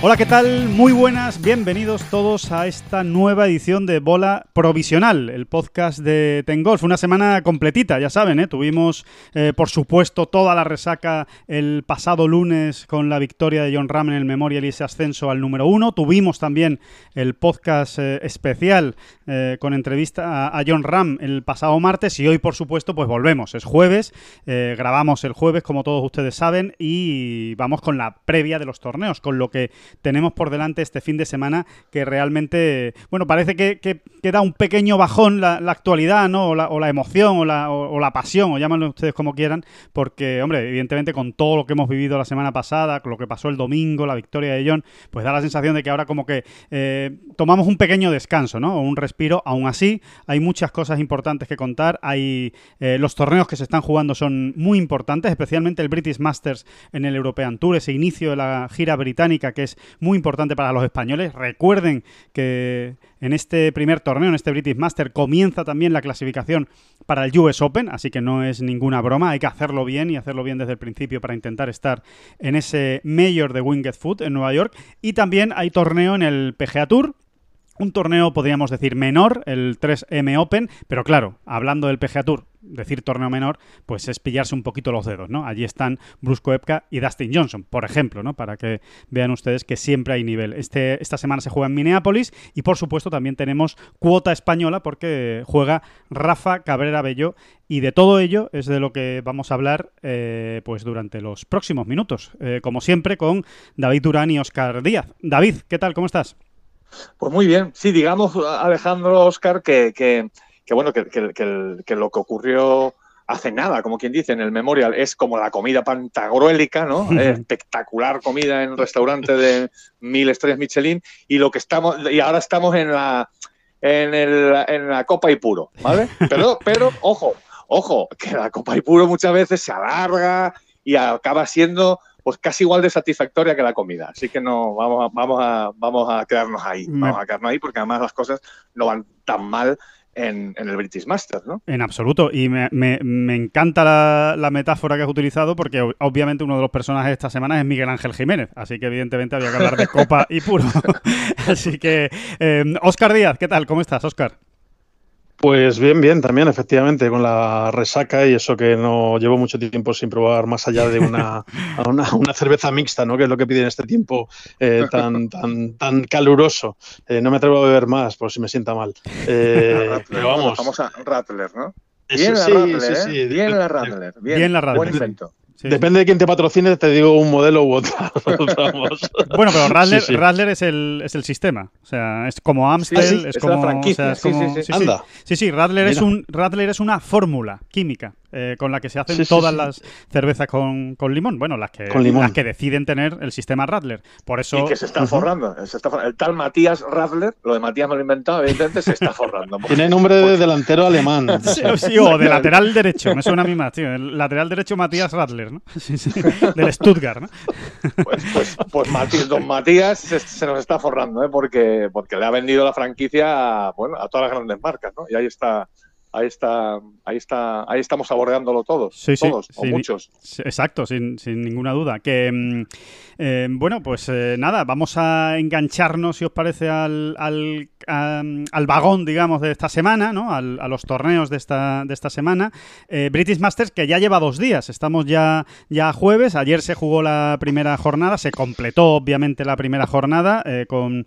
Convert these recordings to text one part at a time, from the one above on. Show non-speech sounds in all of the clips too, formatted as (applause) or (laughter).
Hola, ¿qué tal? Muy buenas, bienvenidos todos a esta nueva edición de Bola Provisional, el podcast de Tengolf. Una semana completita, ya saben, ¿eh? tuvimos, eh, por supuesto, toda la resaca el pasado lunes con la victoria de John Ram en el Memorial y ese ascenso al número uno. Tuvimos también el podcast eh, especial eh, con entrevista a, a John Ram el pasado martes y hoy, por supuesto, pues volvemos. Es jueves, grabamos el jueves, como todos ustedes saben, y vamos con la previa de los torneos, con lo que tenemos por delante este fin de semana que realmente, bueno, parece que, que, da un pequeño bajón la, actualidad, ¿no? O la, o la emoción, o la, o, o la pasión, o llámanlo ustedes como quieran, porque, hombre, evidentemente con todo lo que hemos vivido la semana pasada, con lo que pasó el domingo, la victoria de John, pues da la sensación de que ahora como que eh, tomamos un pequeño descanso, ¿no? O un respiro. Aún así, hay muchas cosas importantes que contar. Hay eh, los torneos que se están jugando son muy importantes, especialmente el British Masters en el European Tour, ese inicio de la gira británica que es muy importante para los españoles. Recuerden que en este primer torneo, en este British Master, comienza también la clasificación para el US Open, así que no es ninguna broma, hay que hacerlo bien y hacerlo bien desde el principio para intentar estar en ese Mayor de Winged Foot en Nueva York. Y también hay torneo en el PGA Tour, un torneo, podríamos decir, menor, el 3M Open, pero claro, hablando del PGA Tour, decir torneo menor, pues es pillarse un poquito los dedos, ¿no? Allí están Brusco Epka y Dustin Johnson, por ejemplo, ¿no? Para que vean ustedes que siempre hay nivel. Este, esta semana se juega en Minneapolis y, por supuesto, también tenemos cuota española porque juega Rafa Cabrera Bello y de todo ello es de lo que vamos a hablar eh, pues durante los próximos minutos, Eh, como siempre, con David Durán y Oscar Díaz. David, ¿qué tal? ¿Cómo estás? Pues muy bien, sí, digamos, Alejandro Oscar, que, que, que bueno, que, lo que ocurrió hace nada, como quien dice, en el Memorial, es como la comida pantagruélica, ¿no? Espectacular comida en un restaurante de mil estrellas Michelin, y lo que estamos, y ahora estamos en la en, el, en la Copa y Puro, ¿vale? Pero, pero, ojo, ojo, que la Copa y Puro muchas veces se alarga y acaba siendo pues casi igual de satisfactoria que la comida. Así que no, vamos a, vamos a, vamos a quedarnos ahí. Vamos a quedarnos ahí porque además las cosas no van tan mal en, en el British Masters, ¿no? En absoluto. Y me, me- me encanta la, la metáfora que has utilizado porque ob- obviamente uno de los personajes de esta semana es Miguel Ángel Jiménez. Así que evidentemente había que hablar de (laughs) copa y puro. (laughs) así que, eh, Oscar Díaz, ¿qué tal? ¿Cómo estás, Oscar? Pues bien, bien, también, efectivamente, con la resaca y eso que no llevo mucho tiempo sin probar más allá de una, (laughs) una, una cerveza mixta, ¿no? Que es lo que piden en este tiempo eh, tan, tan, tan caluroso. Eh, no me atrevo a beber más, por si me sienta mal. (laughs) Eh, Rattler, pero vamos. Vamos a Rattler, ¿no? Bien la sí, Rattler, sí, ¿eh? sí. Bien la Rattler. Bien, Bien la Rattler. Buen invento. Sí. Depende de quién te patrocine, te digo un modelo u otro. (laughs) Bueno, pero Sí, sí. Rattler es, el, es el sistema. O sea, es como Amstel, Sí, sí, es es la como. franquicia. o sea, es Sí, como- sí, sí. Anda. Sí, sí, Rattler es, un, Rattler es una fórmula química eh, con la que se hacen Sí, todas sí. las cervezas con, con limón. Bueno, las que, Con limón. las que deciden tener el sistema Rattler. Por eso. Y que se está forrando. se está forrando. El tal Matías Rattler, lo de Matías me lo he inventado, evidentemente se está forrando. (laughs) Tiene nombre de delantero alemán. o (laughs) Sí, sea, sí, o de lateral derecho, me suena a mí más, tío. El lateral derecho Matías Rattler, ¿no? Sí, sí, del Stuttgart, ¿no? Pues, pues, pues Matías, don Matías se, se nos está forrando, ¿eh? porque, porque le ha vendido la franquicia a, bueno, a todas las grandes marcas, ¿no? Y ahí está, ahí está, ahí está, ahí estamos saboreándolo todos, Sí, sí, todos, o sí. muchos. Sí, Exacto, sin, sin ninguna duda. Que mm, eh, bueno, pues eh, nada, vamos a engancharnos, si os parece, al, al, al vagón, digamos, de esta semana, ¿no? Al- a los torneos de esta, de esta semana. Eh, British Masters, que ya lleva dos días. Estamos ya, ya jueves. Ayer se jugó la primera jornada. Se completó, obviamente, la primera jornada con,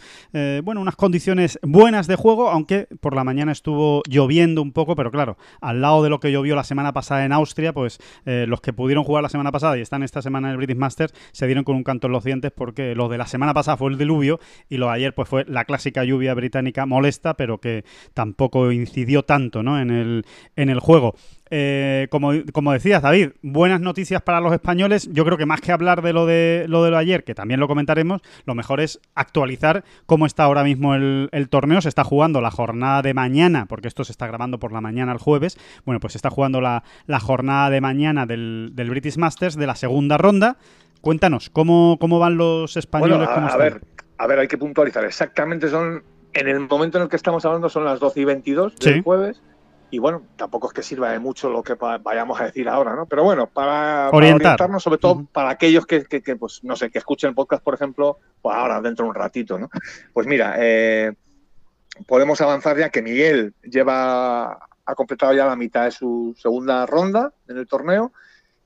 bueno, unas condiciones buenas de juego, aunque por la mañana estuvo lloviendo un poco, pero claro, al lado de lo que llovió la semana pasada en Austria, pues los que pudieron jugar la semana pasada y están esta semana en el British Masters se dieron con un canto en los dientes porque lo de la semana pasada fue el diluvio y lo de ayer pues fue la clásica lluvia británica molesta, pero que tampoco incidió tanto ¿no? en, el, en el juego. Eh, como, como decías, David, buenas noticias para los españoles. Yo creo que más que hablar de lo de lo de lo ayer, que también lo comentaremos, lo mejor es actualizar cómo está ahora mismo el, el torneo. Se está jugando la jornada de mañana, porque esto se está grabando por la mañana el jueves. Bueno, pues se está jugando la, la jornada de mañana del, del British Masters de la segunda ronda. Cuéntanos, ¿cómo, cómo van los españoles? Bueno, ¿Cómo a, a ver, a ver, hay que puntualizar. Exactamente son, en el momento en el que estamos hablando son las 12 y 22 del Sí. jueves. Y bueno, tampoco es que sirva de mucho lo que vayamos a decir ahora, ¿no? Pero bueno, para, para Orientar. orientarnos, sobre todo para aquellos que, que- que, pues, no sé, que escuchen el podcast, por ejemplo, pues ahora, dentro de un ratito, ¿no? Pues mira, eh, podemos avanzar ya que Miguel lleva, ha completado ya la mitad de su segunda ronda en el torneo.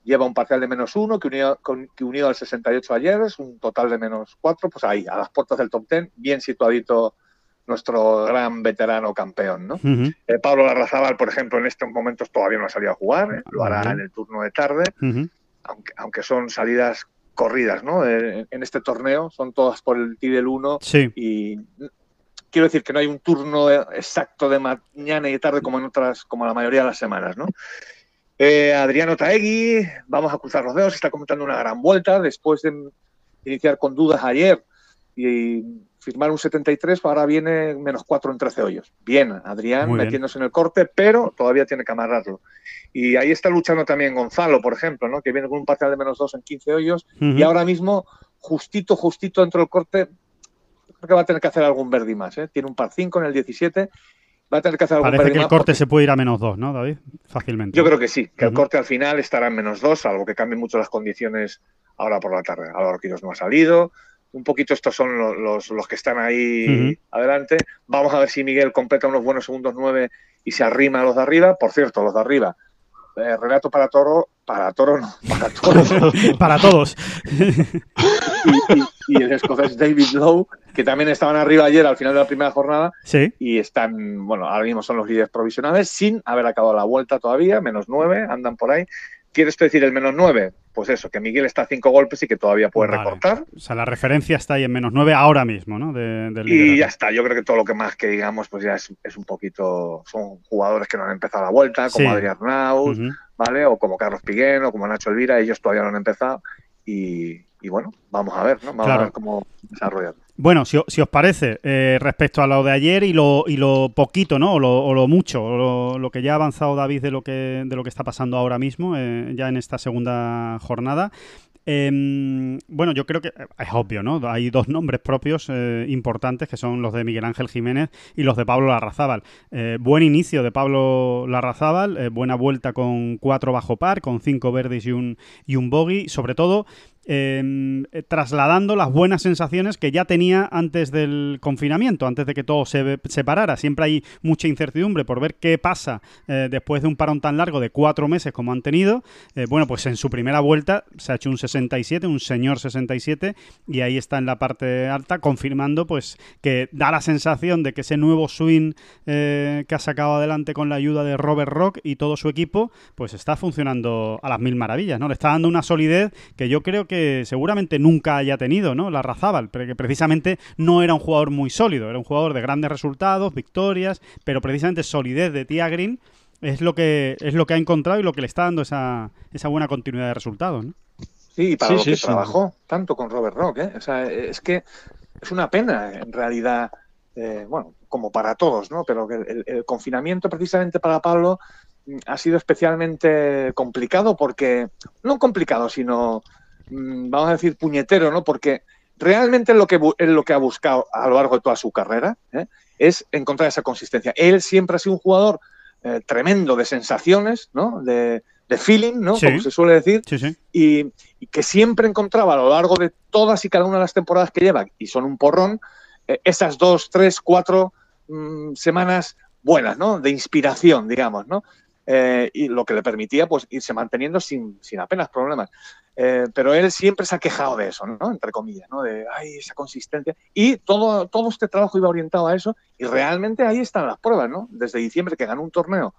Lleva un parcial de menos uno, que unido, con- que unido al 68 ayer es un total de menos cuatro. Pues ahí, a las puertas del top 10, bien situadito nuestro gran veterano campeón, ¿no? Eh, Pablo Larrazábal, por ejemplo, en estos momentos todavía no ha salido a jugar, ¿eh? lo hará en el turno de tarde, aunque, aunque son salidas corridas, ¿no? Eh, en este torneo son todas por el T del 1 Sí, y quiero decir que no hay un turno exacto de mañana y de tarde como en otras, como la mayoría de las semanas, ¿no? Eh, Adriano Taegui, vamos a cruzar los dedos, está comentando una gran vuelta después de iniciar con dudas ayer y firmar un 73, ahora viene menos 4 en 13 hoyos. Bien, Adrián Muy bien. metiéndose en el corte, pero todavía tiene que amarrarlo. Y ahí está luchando también Gonzalo, por ejemplo, ¿no? que viene con un parcial de menos 2 en 15 hoyos y ahora mismo, justito, justito dentro del corte, creo que va a tener que hacer algún verdi más. ¿eh? Tiene un par 5 en el 17, va a tener que hacer algún Parece que el corte porque- se puede ir a menos dos, ¿no, David? Fácilmente. Yo creo que sí, que el Ujú. corte al final estará en menos 2, salvo que cambien mucho las condiciones ahora por la tarde. Álvaro Quiros no ha salido. Un poquito estos son lo- los, los, que están ahí Ujú. adelante. Vamos a ver si Miguel completa unos buenos segundos 9 y se arrima a los de arriba. Por cierto, los de arriba. Eh, relato para Toro, para Toro no, para (laughs) Toro. Para todos. (laughs) (laughs) y, y- y el escocés David Lowe, que también estaban arriba ayer al final de la primera jornada Sí. y están, bueno, ahora mismo son los líderes provisionales sin haber acabado la vuelta todavía, menos nueve, andan por ahí. ¿Quiere esto decir el menos nueve? Pues eso, que Miguel está a cinco golpes y que todavía puede Vale. recortar. O sea, la referencia está ahí en menos nueve ahora mismo, ¿no? De- del Y ya está, yo creo que todo lo que más que digamos, pues ya es, es un poquito, son jugadores que no han empezado la vuelta, como Sí. Adrián Naus. ¿vale? O como Carlos Piguén, o como Nacho Elvira, ellos todavía no han empezado. Y, y bueno, vamos a ver, ¿no? Vamos Claro. a ver cómo desarrollan. Bueno, si, os parece, eh, respecto a lo de ayer y lo, y lo poquito, ¿no? O lo, mucho, o lo, que ya ha avanzado David de lo que, de lo que está pasando ahora mismo, eh, ya en esta segunda jornada. Em, bueno, yo creo que eh, es obvio, ¿no? Hay dos nombres propios importantes que son los de Miguel Ángel Jiménez y los de Pablo Larrazábal. Buen inicio de Pablo Larrazábal, buena vuelta con cuatro bajo par, con cinco verdes y un, y un bogey. Sobre todo, eh, eh, trasladando las buenas sensaciones que ya tenía antes del confinamiento, antes de que todo se separara. Siempre hay mucha incertidumbre por ver qué pasa eh, después de un parón tan largo de cuatro meses como han tenido. Eh, bueno, pues en su primera vuelta se ha hecho un 67, un señor 67, y ahí está en la parte alta, confirmando pues que da la sensación de que ese nuevo swing que ha sacado adelante con la ayuda de Robert Rock y todo su equipo, pues está funcionando a las mil maravillas, ¿no? Le está dando una solidez que yo creo que seguramente nunca haya tenido, ¿no? La Razábal, pero que precisamente no era un jugador muy sólido, era un jugador de grandes resultados, victorias, pero precisamente solidez de Tia Green es lo que es lo que ha encontrado y lo que le está dando esa, esa buena continuidad de resultados, ¿no? Sí, y para Sí, lo sí, que sí. trabajó tanto con Robert Rock, ¿eh? O sea, es que es una pena, en realidad, eh, bueno, como para todos, ¿no? Pero que el, el confinamiento precisamente para Pablo mm, ha sido especialmente complicado porque, no complicado, sino, vamos a decir, puñetero, ¿no? Porque realmente lo que, él lo que ha buscado a lo largo de toda su carrera ¿eh? es encontrar esa consistencia. Él siempre ha sido un jugador eh, tremendo de sensaciones, ¿no? De, de feeling, ¿no? Sí. Como se suele decir Sí, sí. y, y que siempre encontraba a lo largo de todas y cada una de las temporadas que lleva, y son un porrón, eh, esas dos, tres, cuatro mm, semanas buenas, ¿no? De inspiración, digamos, ¿no? Eh, y lo que le permitía, pues, irse manteniendo sin, sin apenas problemas. Eh, pero él siempre se ha quejado de eso, ¿no? Entre comillas, ¿no? De, ay, esa consistencia. Y todo, todo este trabajo iba orientado a eso, y realmente ahí están las pruebas, ¿no? Desde diciembre que ganó un torneo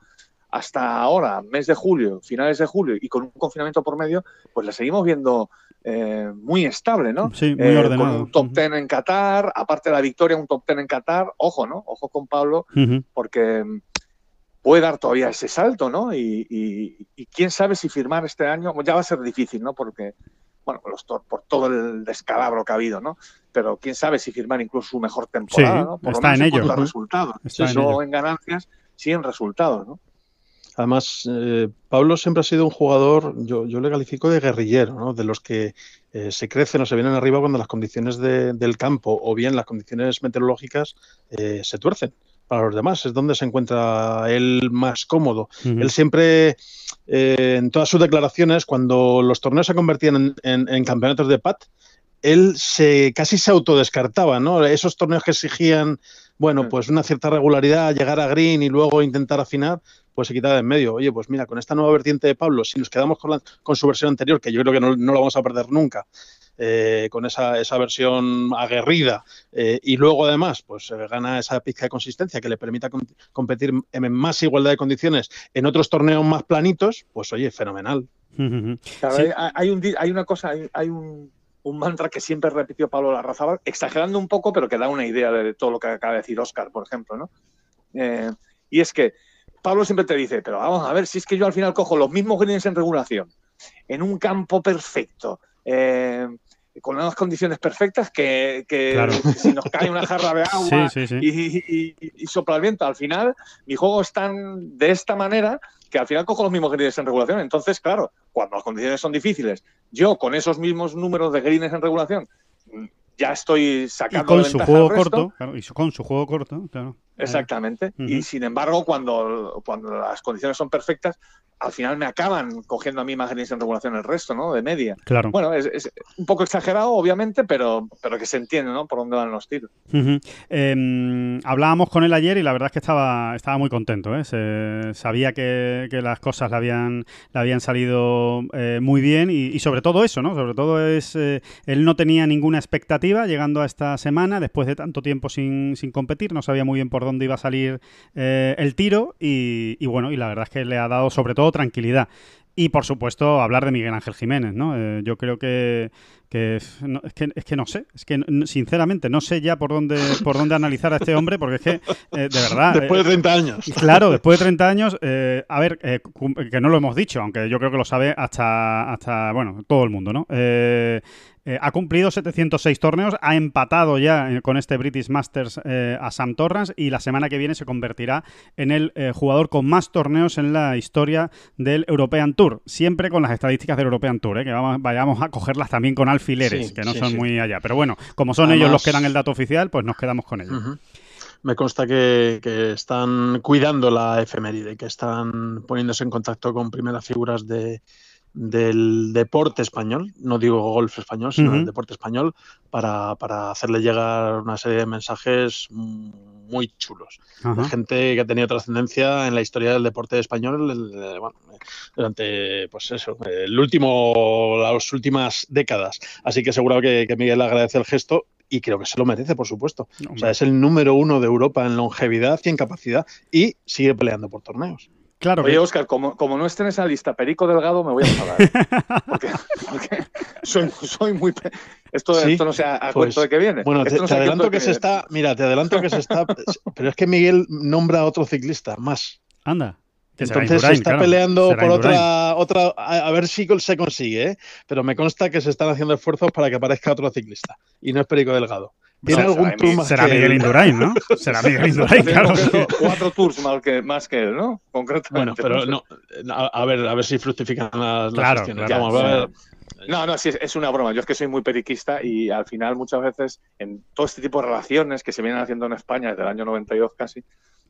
hasta ahora, mes de julio, finales de julio, y con un confinamiento por medio, pues la seguimos viendo eh, muy estable, ¿no? Sí, muy Eh, ordenado. Con un top ten en Qatar, aparte de la victoria, un top ten en Qatar. Ojo, ¿no? Ojo con Pablo, Ujú. porque mm, puede dar todavía ese salto, ¿no? Y, y- y quién sabe si firmar este año, ya va a ser difícil, ¿no? Porque, bueno, los tor- por todo el descalabro que ha habido, ¿no? Pero quién sabe si firmar incluso su mejor temporada, Sí, ¿no? Por está lo menos en ello. resultados. Está en ello. en ganancias, sí en resultados, ¿no? Además, eh, Pablo siempre ha sido un jugador, yo, yo le califico de guerrillero, ¿no? de los que eh, se crecen o se vienen arriba cuando las condiciones de- del campo o bien las condiciones meteorológicas eh, se tuercen para los demás. Es donde se encuentra él más cómodo. Él siempre, eh, en todas sus declaraciones, cuando los torneos se convertían en, en- en campeonatos de PAT, él se casi se autodescartaba, ¿no? Esos torneos que exigían, bueno, Mm. pues una cierta regularidad, llegar a green y luego intentar afinar, pues se quitaba de en medio. Oye, pues mira, con esta nueva vertiente de Pablo, si nos quedamos con, la- con su versión anterior, que yo creo que no, no la vamos a perder nunca, eh, con esa, esa versión aguerrida, eh, y luego además, pues eh, gana esa pizca de consistencia que le permita com- competir en más igualdad de condiciones en otros torneos más planitos, pues oye, fenomenal. (laughs) Claro, Sí. hay, hay un, hay una cosa, hay, hay un, un mantra que siempre repitió Pablo Larrazábal, exagerando un poco, pero que da una idea de todo lo que acaba de decir Oscar, por ejemplo, ¿no? Eh, y es que Pablo siempre te dice, pero vamos a ver, si es que yo al final cojo los mismos greens en regulación, en un campo perfecto, eh, con unas condiciones perfectas que, que Claro. (laughs) si nos cae una jarra de agua Sí, sí, sí. y, y- y- y sopla el viento. Al final, mi juego es tan de esta manera que al final cojo los mismos greens en regulación. Entonces, claro, cuando las condiciones son difíciles, yo con esos mismos números de greens en regulación ya estoy Y sacando con de su juego corto, claro, y con su juego corto, claro. Exactamente. Y sin embargo, cuando, cuando las condiciones son perfectas, al final me acaban cogiendo a mí más greens en regulación el resto, ¿no? De media. Claro. Bueno, es, es un poco exagerado, obviamente, pero, pero que se entiende, ¿no? Por dónde van los tiros. Eh, hablábamos con él ayer y la verdad es que estaba, estaba muy contento. ¿eh? Se- sabía que, que las cosas le habían, le habían salido eh, muy bien y, y sobre todo eso, ¿no? Sobre todo es, eh, él no tenía ninguna expectativa llegando a esta semana, después de tanto tiempo sin, sin competir, no sabía muy bien por dónde iba a salir eh, el tiro y, y bueno, y la verdad es que le ha dado sobre todo tranquilidad. Y por supuesto, hablar de Miguel Ángel Jiménez, ¿no? Eh, yo creo que, que, no, es que es que no sé, es que sinceramente no sé ya por dónde por dónde analizar a este hombre, porque es que, eh, de verdad. (laughs) Después de eh, 30 años. Claro, después de 30 años, a ver, eh, que no lo hemos dicho, aunque yo creo que lo sabe hasta, hasta bueno, todo el mundo, ¿no? Eh, ha cumplido 706 torneos, ha empatado ya eh, con este British Masters eh, a Sam Torrance y la semana que viene se convertirá en el jugador con más torneos en la historia del European Tour, siempre con las estadísticas del European Tour, ¿eh? que vamos, vayamos a cogerlas también con alfileres, Sí, que no sí, son sí. muy allá. Pero bueno, como son ellos los que dan el dato oficial, pues nos quedamos con ellos. Me consta que, que están cuidando la efeméride, que están poniéndose en contacto con primeras figuras de, del deporte español, no digo golf español, sino del deporte español, para, para hacerle llegar una serie de mensajes muy chulos. De gente que ha tenido trascendencia en la historia del deporte español el- el- bueno, durante pues eso, el último, las últimas décadas. Así que seguro que, que Miguel agradece el gesto y creo que se lo merece, por supuesto. O sea, es el número uno de Europa en longevidad y en capacidad y sigue peleando por torneos. Claro Oye, que- Oscar, como, como no esté en esa lista Perico Delgado, me voy a enfadar. Porque, porque soy, soy muy. pe- Esto, Sí, esto no sea a pues, cuento de que viene. Bueno, te, Esto no te a cuento adelanto de que se está, mira, te adelanto que se está, pero es que Miguel nombra a otro ciclista más. Anda. Entonces se está claro, peleando será por Indurain. otra, otra, a, a ver si se consigue, ¿eh? pero me consta que se están haciendo esfuerzos para que aparezca otro ciclista y no es Perico Delgado. ¿Tiene No, algún será tour Miguel- más Será que Miguel él? Indurain, ¿no? Será Miguel (laughs) Indurain, claro. Cuatro tours más que, más que él, ¿no? Concretamente. Bueno, pero no, a, a ver, a ver si fructifican las, las Claro, gestiones. claro. Vamos a ver. No, no, sí, es, es una broma. Yo es que soy muy periquista y al final muchas veces en todo este tipo de relaciones que se vienen haciendo en España desde el año 92 casi,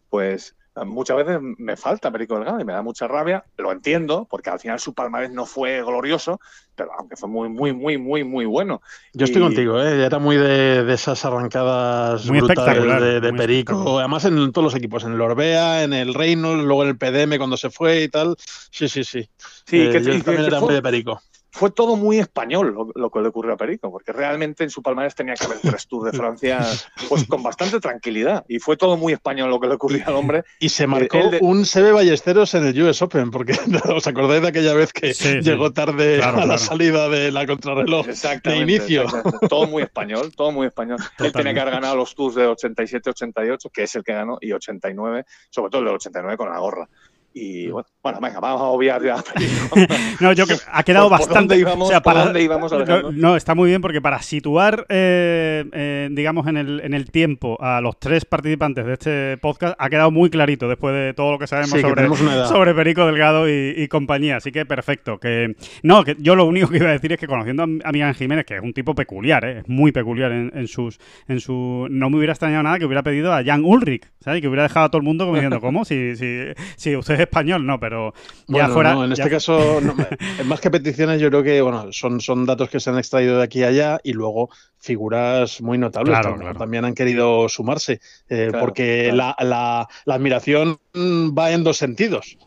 pues eh, muchas veces me falta Perico Delgado y me da mucha rabia. Lo entiendo porque al final su palmarés no fue glorioso, pero aunque fue muy, muy, muy, muy, muy bueno. Yo estoy Y- contigo, ¿eh? Era muy de, de esas arrancadas Muy brutales de, de muy Perico. Además en todos los equipos, en el Orbea, en el Reynolds, luego en el PDM cuando se fue y tal. Sí, sí, sí. Sí, Eh, que, yo y que- también que era fue- muy de Perico. Fue todo muy español lo, lo que le ocurrió a Perico, porque realmente en su palmarés tenía que haber tres Tours de Francia pues con bastante tranquilidad. Y fue todo muy español lo que le ocurrió al hombre. (laughs) Y se marcó el de- un Sebe Ballesteros en el US Open, porque (laughs) ¿os acordáis de aquella vez que Sí, sí. llegó tarde Claro, a la claro. salida de la contrarreloj? Exactamente, de inicio. Todo muy español, todo muy español. Él tenía que haber ganado los Tours de 87-88, que es el que ganó, y 89, sobre todo el del 89 con la gorra. Y bueno, bueno, venga, vamos a obviar ya. (laughs) No, yo que ha quedado ¿Por- por bastante. dónde íbamos? o sea, ¿Por para, dónde íbamos, no, no, está muy bien porque para situar, eh, eh, digamos, en el, en el tiempo a los tres participantes de este podcast ha quedado muy clarito después de todo lo que sabemos Sí, sobre, Perico Delgado y, y compañía. Así que perfecto. Que no, que yo lo único que iba a decir es que conociendo a, a Miguel Jiménez, que es un tipo peculiar, ¿eh? es muy peculiar en, en sus, en su, no me hubiera extrañado nada que hubiera pedido a Jan Ulrich, ¿sabes? Que hubiera dejado a todo el mundo como diciendo, (laughs) ¿cómo? Si, si, si usted es español, no, pero ya Bueno, fuera. no, en ya este caso, no, (laughs) más que peticiones, yo creo que bueno, son, son datos que se han extraído de aquí a allá y luego figuras muy notables Claro, mejor claro. también han querido sumarse, eh, Claro, porque claro. La, la- la admiración mm, va en dos sentidos.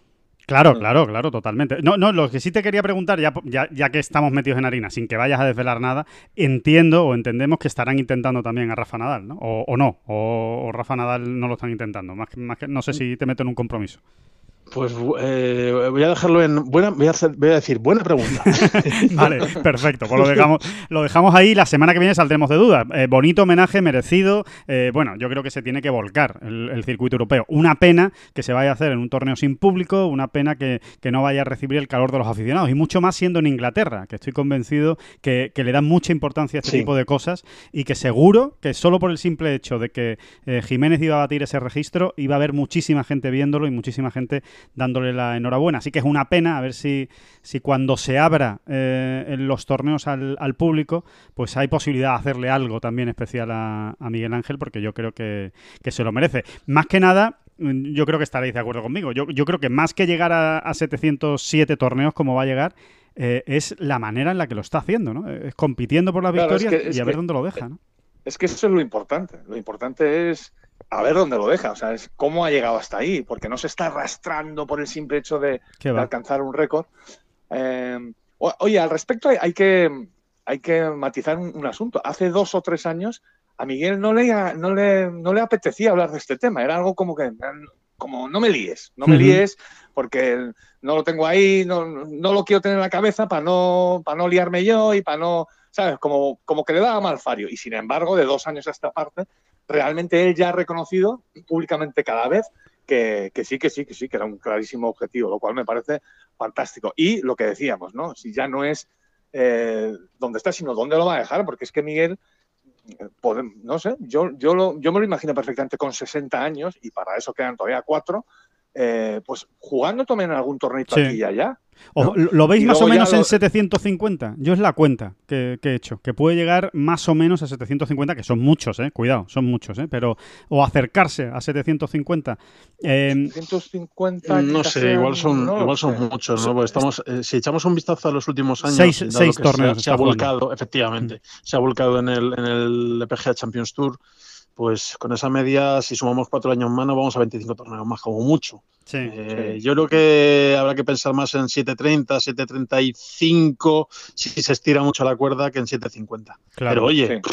Claro, Mm. claro, claro, totalmente. No, no, lo que sí te quería preguntar, ya, ya, ya que estamos metidos en harina, sin que vayas a desvelar nada, entiendo o entendemos que estarán intentando también a Rafa Nadal, ¿no? O, o no, o, o Rafa Nadal no lo están intentando. Más que, más que, no sé si te meto en un compromiso. Pues eh, voy a dejarlo en buena, voy a, hacer- voy a decir buena pregunta. (laughs) Vale, perfecto. Pues lo dejamos, lo dejamos ahí. La semana que viene saldremos de dudas. Eh, bonito homenaje, merecido. Eh, bueno, yo creo que se tiene que volcar el, el circuito europeo. Una pena que se vaya a hacer en un torneo sin público, una pena que, que no vaya a recibir el calor de los aficionados. Y mucho más siendo en Inglaterra, que estoy convencido que, que le dan mucha importancia a este Sí. tipo de cosas y que seguro que solo por el simple hecho de que eh, Jiménez iba a batir ese registro, iba a haber muchísima gente viéndolo y muchísima gente dándole la enhorabuena. Así que es una pena a ver si, si cuando se abra eh, en los torneos al, al público, pues hay posibilidad de hacerle algo también especial a, a Miguel Ángel, porque yo creo que, que se lo merece. Más que nada, mm, yo creo que estaréis de acuerdo conmigo. Yo, yo creo que más que llegar a, a 707 torneos como va a llegar, eh, es la manera en la que lo está haciendo, ¿no? Es compitiendo por las Claro, es victorias que- es y a ver que- dónde lo deja, ¿no? Es que eso es lo importante. Lo importante es a ver dónde lo deja. O sea, es cómo ha llegado hasta ahí. Porque no se está arrastrando por el simple hecho de, ¿Qué de alcanzar un récord. Eh, oye, al respecto hay, hay que, hay que matizar un, un asunto. Hace dos o tres años a Miguel no le, no, le, no le apetecía hablar de este tema. Era algo como que, como no me líes, no me Ujú. líes porque no lo tengo ahí, no, no lo quiero tener en la cabeza para no, para no liarme yo y para no, ¿sabes? Como, como que le daba mal fario. Y sin embargo, de dos años a esta parte, realmente él ya ha reconocido públicamente cada vez que, que sí, que sí, que sí, que era un clarísimo objetivo, lo cual me parece fantástico. Y lo que decíamos, ¿no? Si ya no es eh, dónde está, sino dónde lo va a dejar, porque es que Miguel, eh, no sé, yo, yo, lo, yo me lo imagino perfectamente con 60 años y para eso quedan todavía cuatro, eh, pues jugando también en algún torneito Sí. aquí y allá. O- ¿no? ¿Lo veis Y más o menos en lo- 750? Yo es la cuenta que, que he hecho, que puede llegar más o menos a 750, que son muchos, ¿eh? Cuidado, son muchos, ¿eh? Pero, o acercarse a 750. Eh, 150 No sé, igual son, no igual son sé. muchos, ¿no? Estamos, eh, si echamos un vistazo a los últimos años, Seis- torneos se, ha- jugando. volcado, efectivamente, se ha volcado en el, en el PGA Champions Tour, pues con esa media, si sumamos cuatro años más, nos vamos a 25 torneos más, como mucho. sí. Eh, Yo creo que habrá que pensar más en 7.30, 7.35, si se estira mucho la cuerda, que en 7.50. Claro. Pero oye, Sí.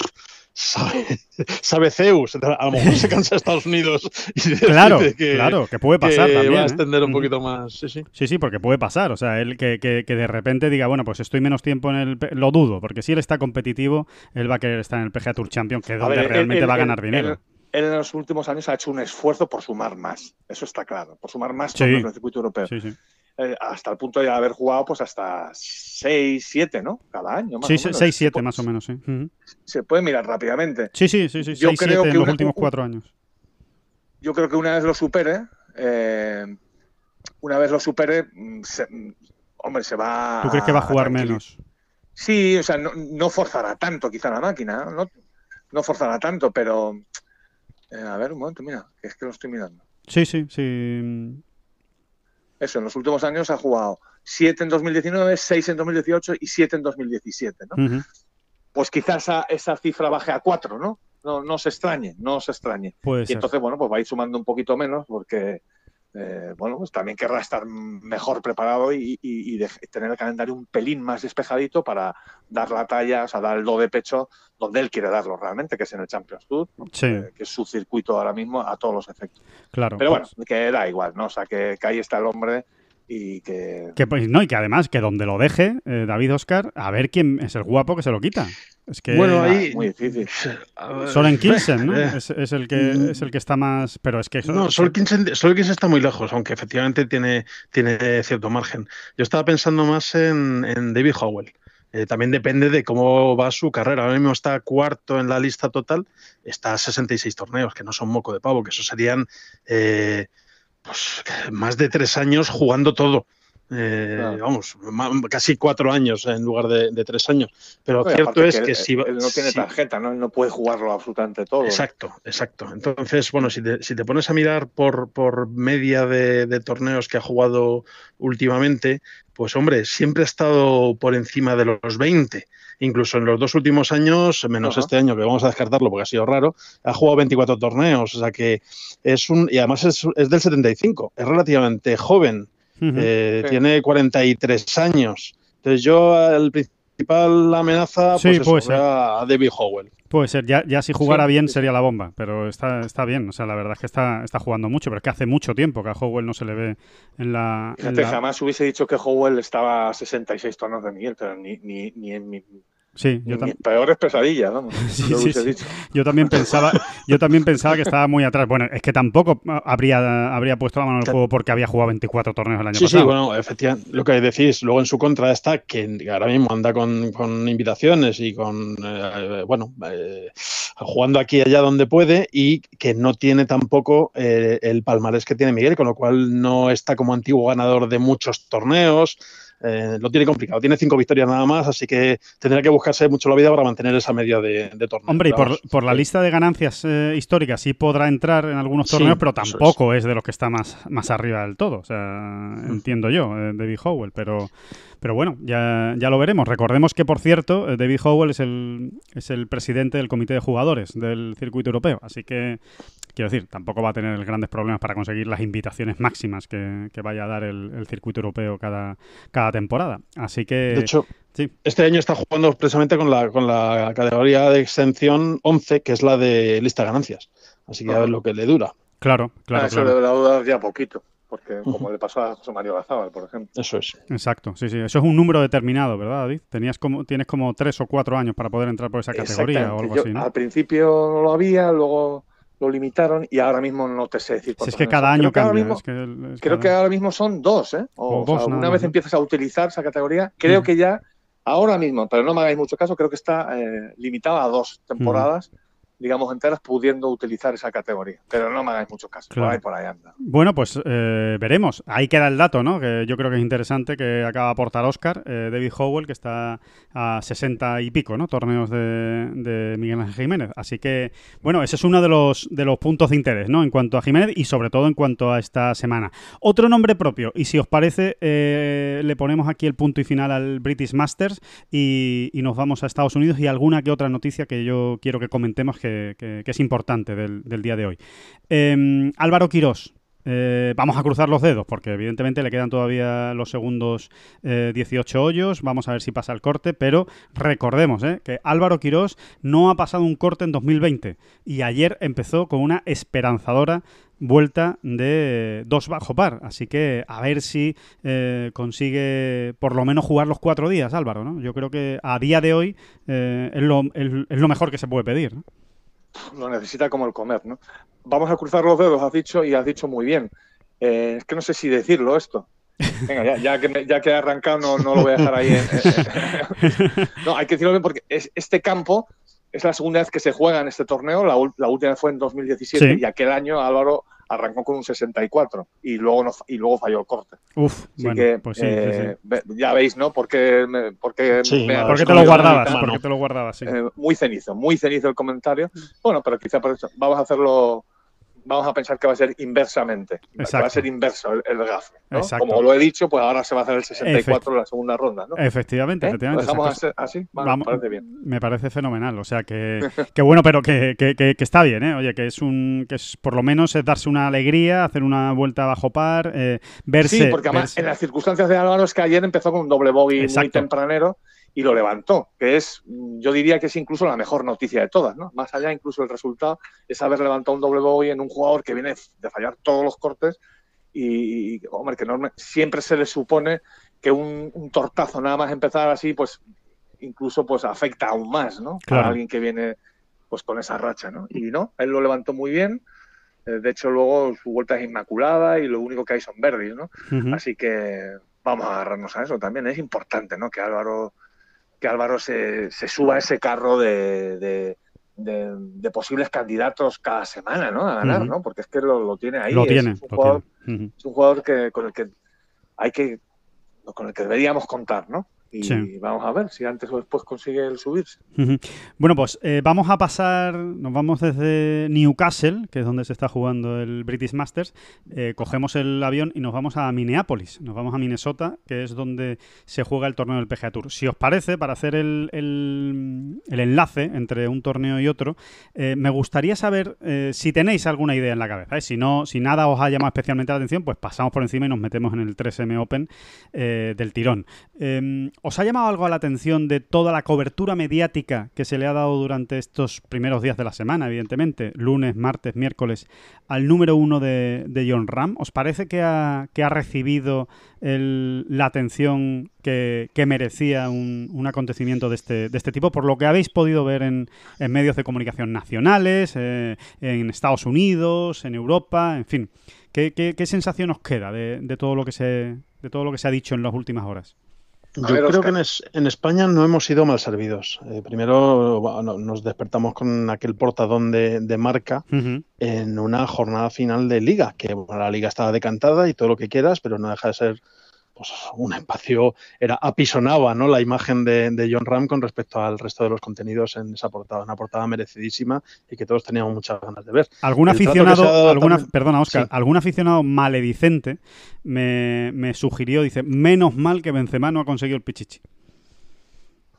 Sabe, (laughs) sabe Zeus, a lo mejor se cansa Estados Unidos y Claro, que, claro, que puede pasar que también. va a ¿eh? extender un poquito más. Sí, sí. Sí, sí, porque puede pasar. O sea, él que, que- que de repente diga, bueno, pues estoy menos tiempo en el... P- Lo dudo, porque si él está competitivo, él va a querer estar en el PGA Tour Champion, que es donde ver, realmente él- va a él- ganar dinero. Él, él en los últimos años ha hecho un esfuerzo por sumar más. Eso está claro. Por sumar más Sí. en el circuito europeo. Sí, sí. Eh, hasta el punto de haber jugado pues hasta 6, 7, ¿no? Cada año. Más Sí, o menos. 6, 7 Se más o menos, sí. Se puede mirar rápidamente. Sí, sí, sí, sí. Yo 6, 7 creo que en los una- últimos cuatro años. Yo creo que una vez lo supere, eh, una vez lo supere, mm, se- mm, hombre, se va. ¿Tú crees que va a jugar menos? Sí, o sea, no, no forzará tanto quizá la máquina, no, no forzará tanto, pero eh, a ver un momento, mira, que es que lo estoy mirando. Sí, sí, sí. Eso, en los últimos años ha jugado 7 en 2019, 6 en 2018 y 7 en 2017, ¿no? Ujú. Pues quizás esa, esa cifra baje a 4, ¿no? No, no se extrañe, no se extrañe. Puede Y ser. entonces, bueno, pues va a ir sumando un poquito menos porque eh, bueno, pues también querrá estar mejor preparado y, y- y de- tener el calendario un pelín más despejadito para dar la talla, o sea, dar el do de pecho donde él quiere darlo realmente, que es en el Champions Tour, ¿no? Sí. Eh, que es su circuito ahora mismo a todos los efectos. Claro. Pero bueno, que da igual, ¿no? O sea, que, que ahí está el hombre y que... Que, pues, no, y que además, que donde lo deje, eh, David Oscar, a ver quién es el guapo que se lo quita. Es que Bueno, Ah, ahí- Muy difícil. (laughs) Soren Kilsen, ¿no? (laughs) eh, Es, es el que, es el que está más. Pero es que. No, Sol Kinsen, Sol Kinsen está muy lejos, aunque efectivamente tiene, tiene cierto margen. Yo estaba pensando más en, en David Howell. Eh, también depende de cómo va su carrera. Ahora mismo está cuarto en la lista total, está a 66 torneos, que no son moco de pavo, que eso serían eh, pues, más de tres años jugando todo. Eh, Claro. Vamos, casi cuatro años en lugar de, de tres años. Pero y cierto es que, él, si él no tiene si- tarjeta, ¿no? Él no puede jugarlo absolutamente todo. Exacto, exacto. Entonces, bueno, si te, si te pones a mirar por, por media de, de torneos que ha jugado últimamente, pues hombre, siempre ha estado por encima de los 20. Incluso en los dos últimos años, menos Ajá. este año, que vamos a descartarlo porque ha sido raro, ha jugado 24 torneos. O sea que es un. Y además es, es del 75, es relativamente joven. Ujú. eh, Sí. Tiene 43 años. Entonces, yo, el principal amenaza, Sí, pues eso, puede ser. a David Howell. Puede ser, ya, ya si jugara Sí, bien sí, sería la bomba, pero está, está bien. O sea, la verdad es que está, está jugando mucho, pero es que hace mucho tiempo que a Howell no se le ve en la. en Fíjate, la- jamás hubiese dicho que Howell estaba a 66 torneos de Miguel, pero ni, ni, ni en mi- Sí, yo, en tam- mis peores pesadillas, vamos. Sí, (laughs) lo sí, sí. dicho. yo también pensaba, yo también pensaba que estaba muy atrás. Bueno, es que tampoco habría, habría puesto la mano en el juego porque había jugado 24 torneos el año Sí, sí, pasado. bueno, efectivamente, lo que decís, luego en su contra está que ahora mismo anda con, con invitaciones y con, eh, bueno, eh, jugando aquí y allá donde puede y que no tiene tampoco eh, el palmarés que tiene Miguel, con lo cual no está como antiguo ganador de muchos torneos. Eh, lo tiene complicado, tiene cinco victorias nada más, así que tendrá que buscarse mucho la vida para mantener esa media de, de torneos. Hombre, y por, por la lista de ganancias eh, históricas sí podrá entrar en algunos Sí, torneos, pero es. tampoco es. de los que está más, más arriba del todo. O sea, entiendo yo, eh, David Howell, pero, pero bueno, ya, ya lo veremos. Recordemos que, por cierto, eh, David Howell es el, es el presidente del comité de jugadores del circuito europeo, así que, quiero decir, tampoco va a tener grandes problemas para conseguir las invitaciones máximas que, que vaya a dar el, el circuito europeo cada, cada temporada. Así que... De hecho, sí. Este año está jugando precisamente con la, con la categoría de exención 11, que es la de lista de ganancias. Así que a ver lo que le dura. Claro, claro, Ah, eso claro. le durar ya poquito, porque como le pasó a José Mario Gazábal, por ejemplo. Eso es. Exacto, sí, sí. Eso es un número determinado, ¿verdad, David? Tenías como, tienes como tres o cuatro años para poder entrar por esa categoría o algo Yo así, ¿no? Al principio no lo había, luego lo limitaron y ahora mismo no te sé decir Si es que cada año Creo que ahora cambia. mismo- es que el- es Creo cada- que ahora mismo son dos, ¿eh? O O, dos sea, nada una vez ¿no? empiezas a utilizar esa categoría, creo que ya ahora mismo, pero no me hagáis mucho caso, creo que está eh, limitada a dos temporadas, digamos, enteras pudiendo utilizar esa categoría. Pero no me hagáis mucho caso, Claro. por ahí, por ahí anda. Bueno, pues eh, veremos. Ahí queda el dato, ¿no? Que yo creo que es interesante que acaba de aportar Oscar, eh, David Howell, que está a 60 y pico, ¿no? Torneos de, de Miguel Ángel Jiménez. Así que, bueno, ese es uno de los, de los puntos de interés, ¿no? En cuanto a Jiménez y sobre todo en cuanto a esta semana. Otro nombre propio, y si os parece, eh, le ponemos aquí el punto y final al British Masters y, y nos vamos a Estados Unidos y alguna que otra noticia que yo quiero que comentemos que, que- es importante del, día de hoy. Eh, Álvaro Quirós. eh, vamos a cruzar los dedos porque evidentemente le quedan todavía los segundos eh, 18 hoyos. Vamos a ver si pasa el corte, pero recordemos eh, que Álvaro Quirós no ha pasado un corte en 2020 y ayer empezó con una esperanzadora vuelta de dos bajo par. Así que a ver si eh, consigue por lo menos jugar los cuatro días, Álvaro. ¿no? Yo creo que a día de hoy es, lo, mejor que se puede pedir. Lo necesita como el comer, ¿no? Vamos a cruzar los dedos, has dicho, y has dicho muy bien. Eh, es que no sé si decirlo esto. Venga, ya, ya que, me- ya que he arrancado, no, no lo voy a dejar ahí. en- no, hay que decirlo bien porque es, este campo es la segunda vez que se juega en este torneo. La, última fue en 2017 Sí. y aquel año Álvaro arrancó con un 64 y luego, no, y luego falló el corte. Uf, Así bueno, que pues sí, eh, sí. ya veis, ¿no? Por qué me, por qué Sí, me. ¿Por qué te lo guardabas? ¿Por qué te lo guardabas? Sí. eh, muy cenizo, muy cenizo el comentario. Bueno, pero quizá por eso vamos a hacerlo vamos a pensar que va a ser inversamente. Va a ser inverso el, el gaf. ¿no? Como lo he dicho, pues ahora se va a hacer el 64 en la segunda ronda. ¿no? Efectivamente, ¿Eh? efectivamente. ¿Lo dejamos así? Vamos- me parece bien. Me parece fenomenal. O sea que, (laughs) que bueno, pero que, que- que- que está bien, ¿eh? Oye, que es un. que es por lo menos es darse una alegría, hacer una vuelta bajo par, eh, verse. Sí, porque además verse- en las circunstancias de Álvaro es que ayer empezó con un doble bogey muy tempranero y lo levantó, que es, mm, yo diría que es incluso la mejor noticia de todas, ¿no? Más allá incluso el resultado es haber levantado un doble bogey en un jugador que viene de fallar todos los cortes y, hombre, que norma- siempre se le supone que un, un tortazo nada más empezar así, pues incluso pues afecta aún más, ¿no? Claro. A alguien que viene pues con esa racha, ¿no? Y no, él lo levantó muy bien. eh, De hecho, luego su vuelta es inmaculada y lo único que hay son verdes, ¿no? Así que vamos a agarrarnos a eso también. Es importante, ¿no? Que Álvaro, que Álvaro se, se suba a ese carro de, de, de- de posibles candidatos cada semana, ¿no? A ganar. ¿no? Porque es que lo, lo tiene ahí. lo es tiene, un lo jugador, tiene. Es un jugador que, con el que hay que con el que deberíamos contar, ¿no? Y Sí. vamos a ver si antes o después consigue el subirse. Bueno, pues eh, vamos a pasar, nos vamos desde Newcastle, que es donde se está jugando el British Masters, eh, cogemos el avión y nos vamos a Minneapolis, nos vamos a Minnesota, que es donde se juega el torneo del PGA Tour. Si os parece, para hacer el, el- el enlace entre un torneo y otro, eh, me gustaría saber si tenéis alguna idea en la cabeza. Si no, si nada os ha llamado especialmente la atención, pues pasamos por encima y nos metemos en el 3M Open del tirón. ¿Os ha llamado algo la atención de toda la cobertura mediática que se le ha dado durante estos primeros días de la semana, evidentemente, lunes, martes, miércoles, al número uno de, John Ram? ¿Os parece que ha, recibido la atención que, merecía un, acontecimiento de este, de este tipo, por lo que habéis podido ver en, medios de comunicación nacionales, eh, en Estados Unidos, en Europa, en fin? ¿Qué, sensación os queda de todo lo que se, de todo lo que se ha dicho en las últimas horas? Yo ver, creo que en, es- en España no hemos sido mal servidos. Eh, primero bueno, nos despertamos con aquel portadón de, de marca en una jornada final de liga, que bueno, la liga estaba decantada y todo lo que quieras, pero no deja de ser pues, un espacio, era apisonaba ¿no? la imagen de, de John Ram con respecto al resto de los contenidos en esa portada, una portada merecidísima y que todos teníamos muchas ganas de ver. ¿Algún El aficionado, alguna, también- perdona, Oscar, Sí. algún aficionado maledicente me, me sugirió, dice, menos mal que Benzema no ha conseguido el pichichi.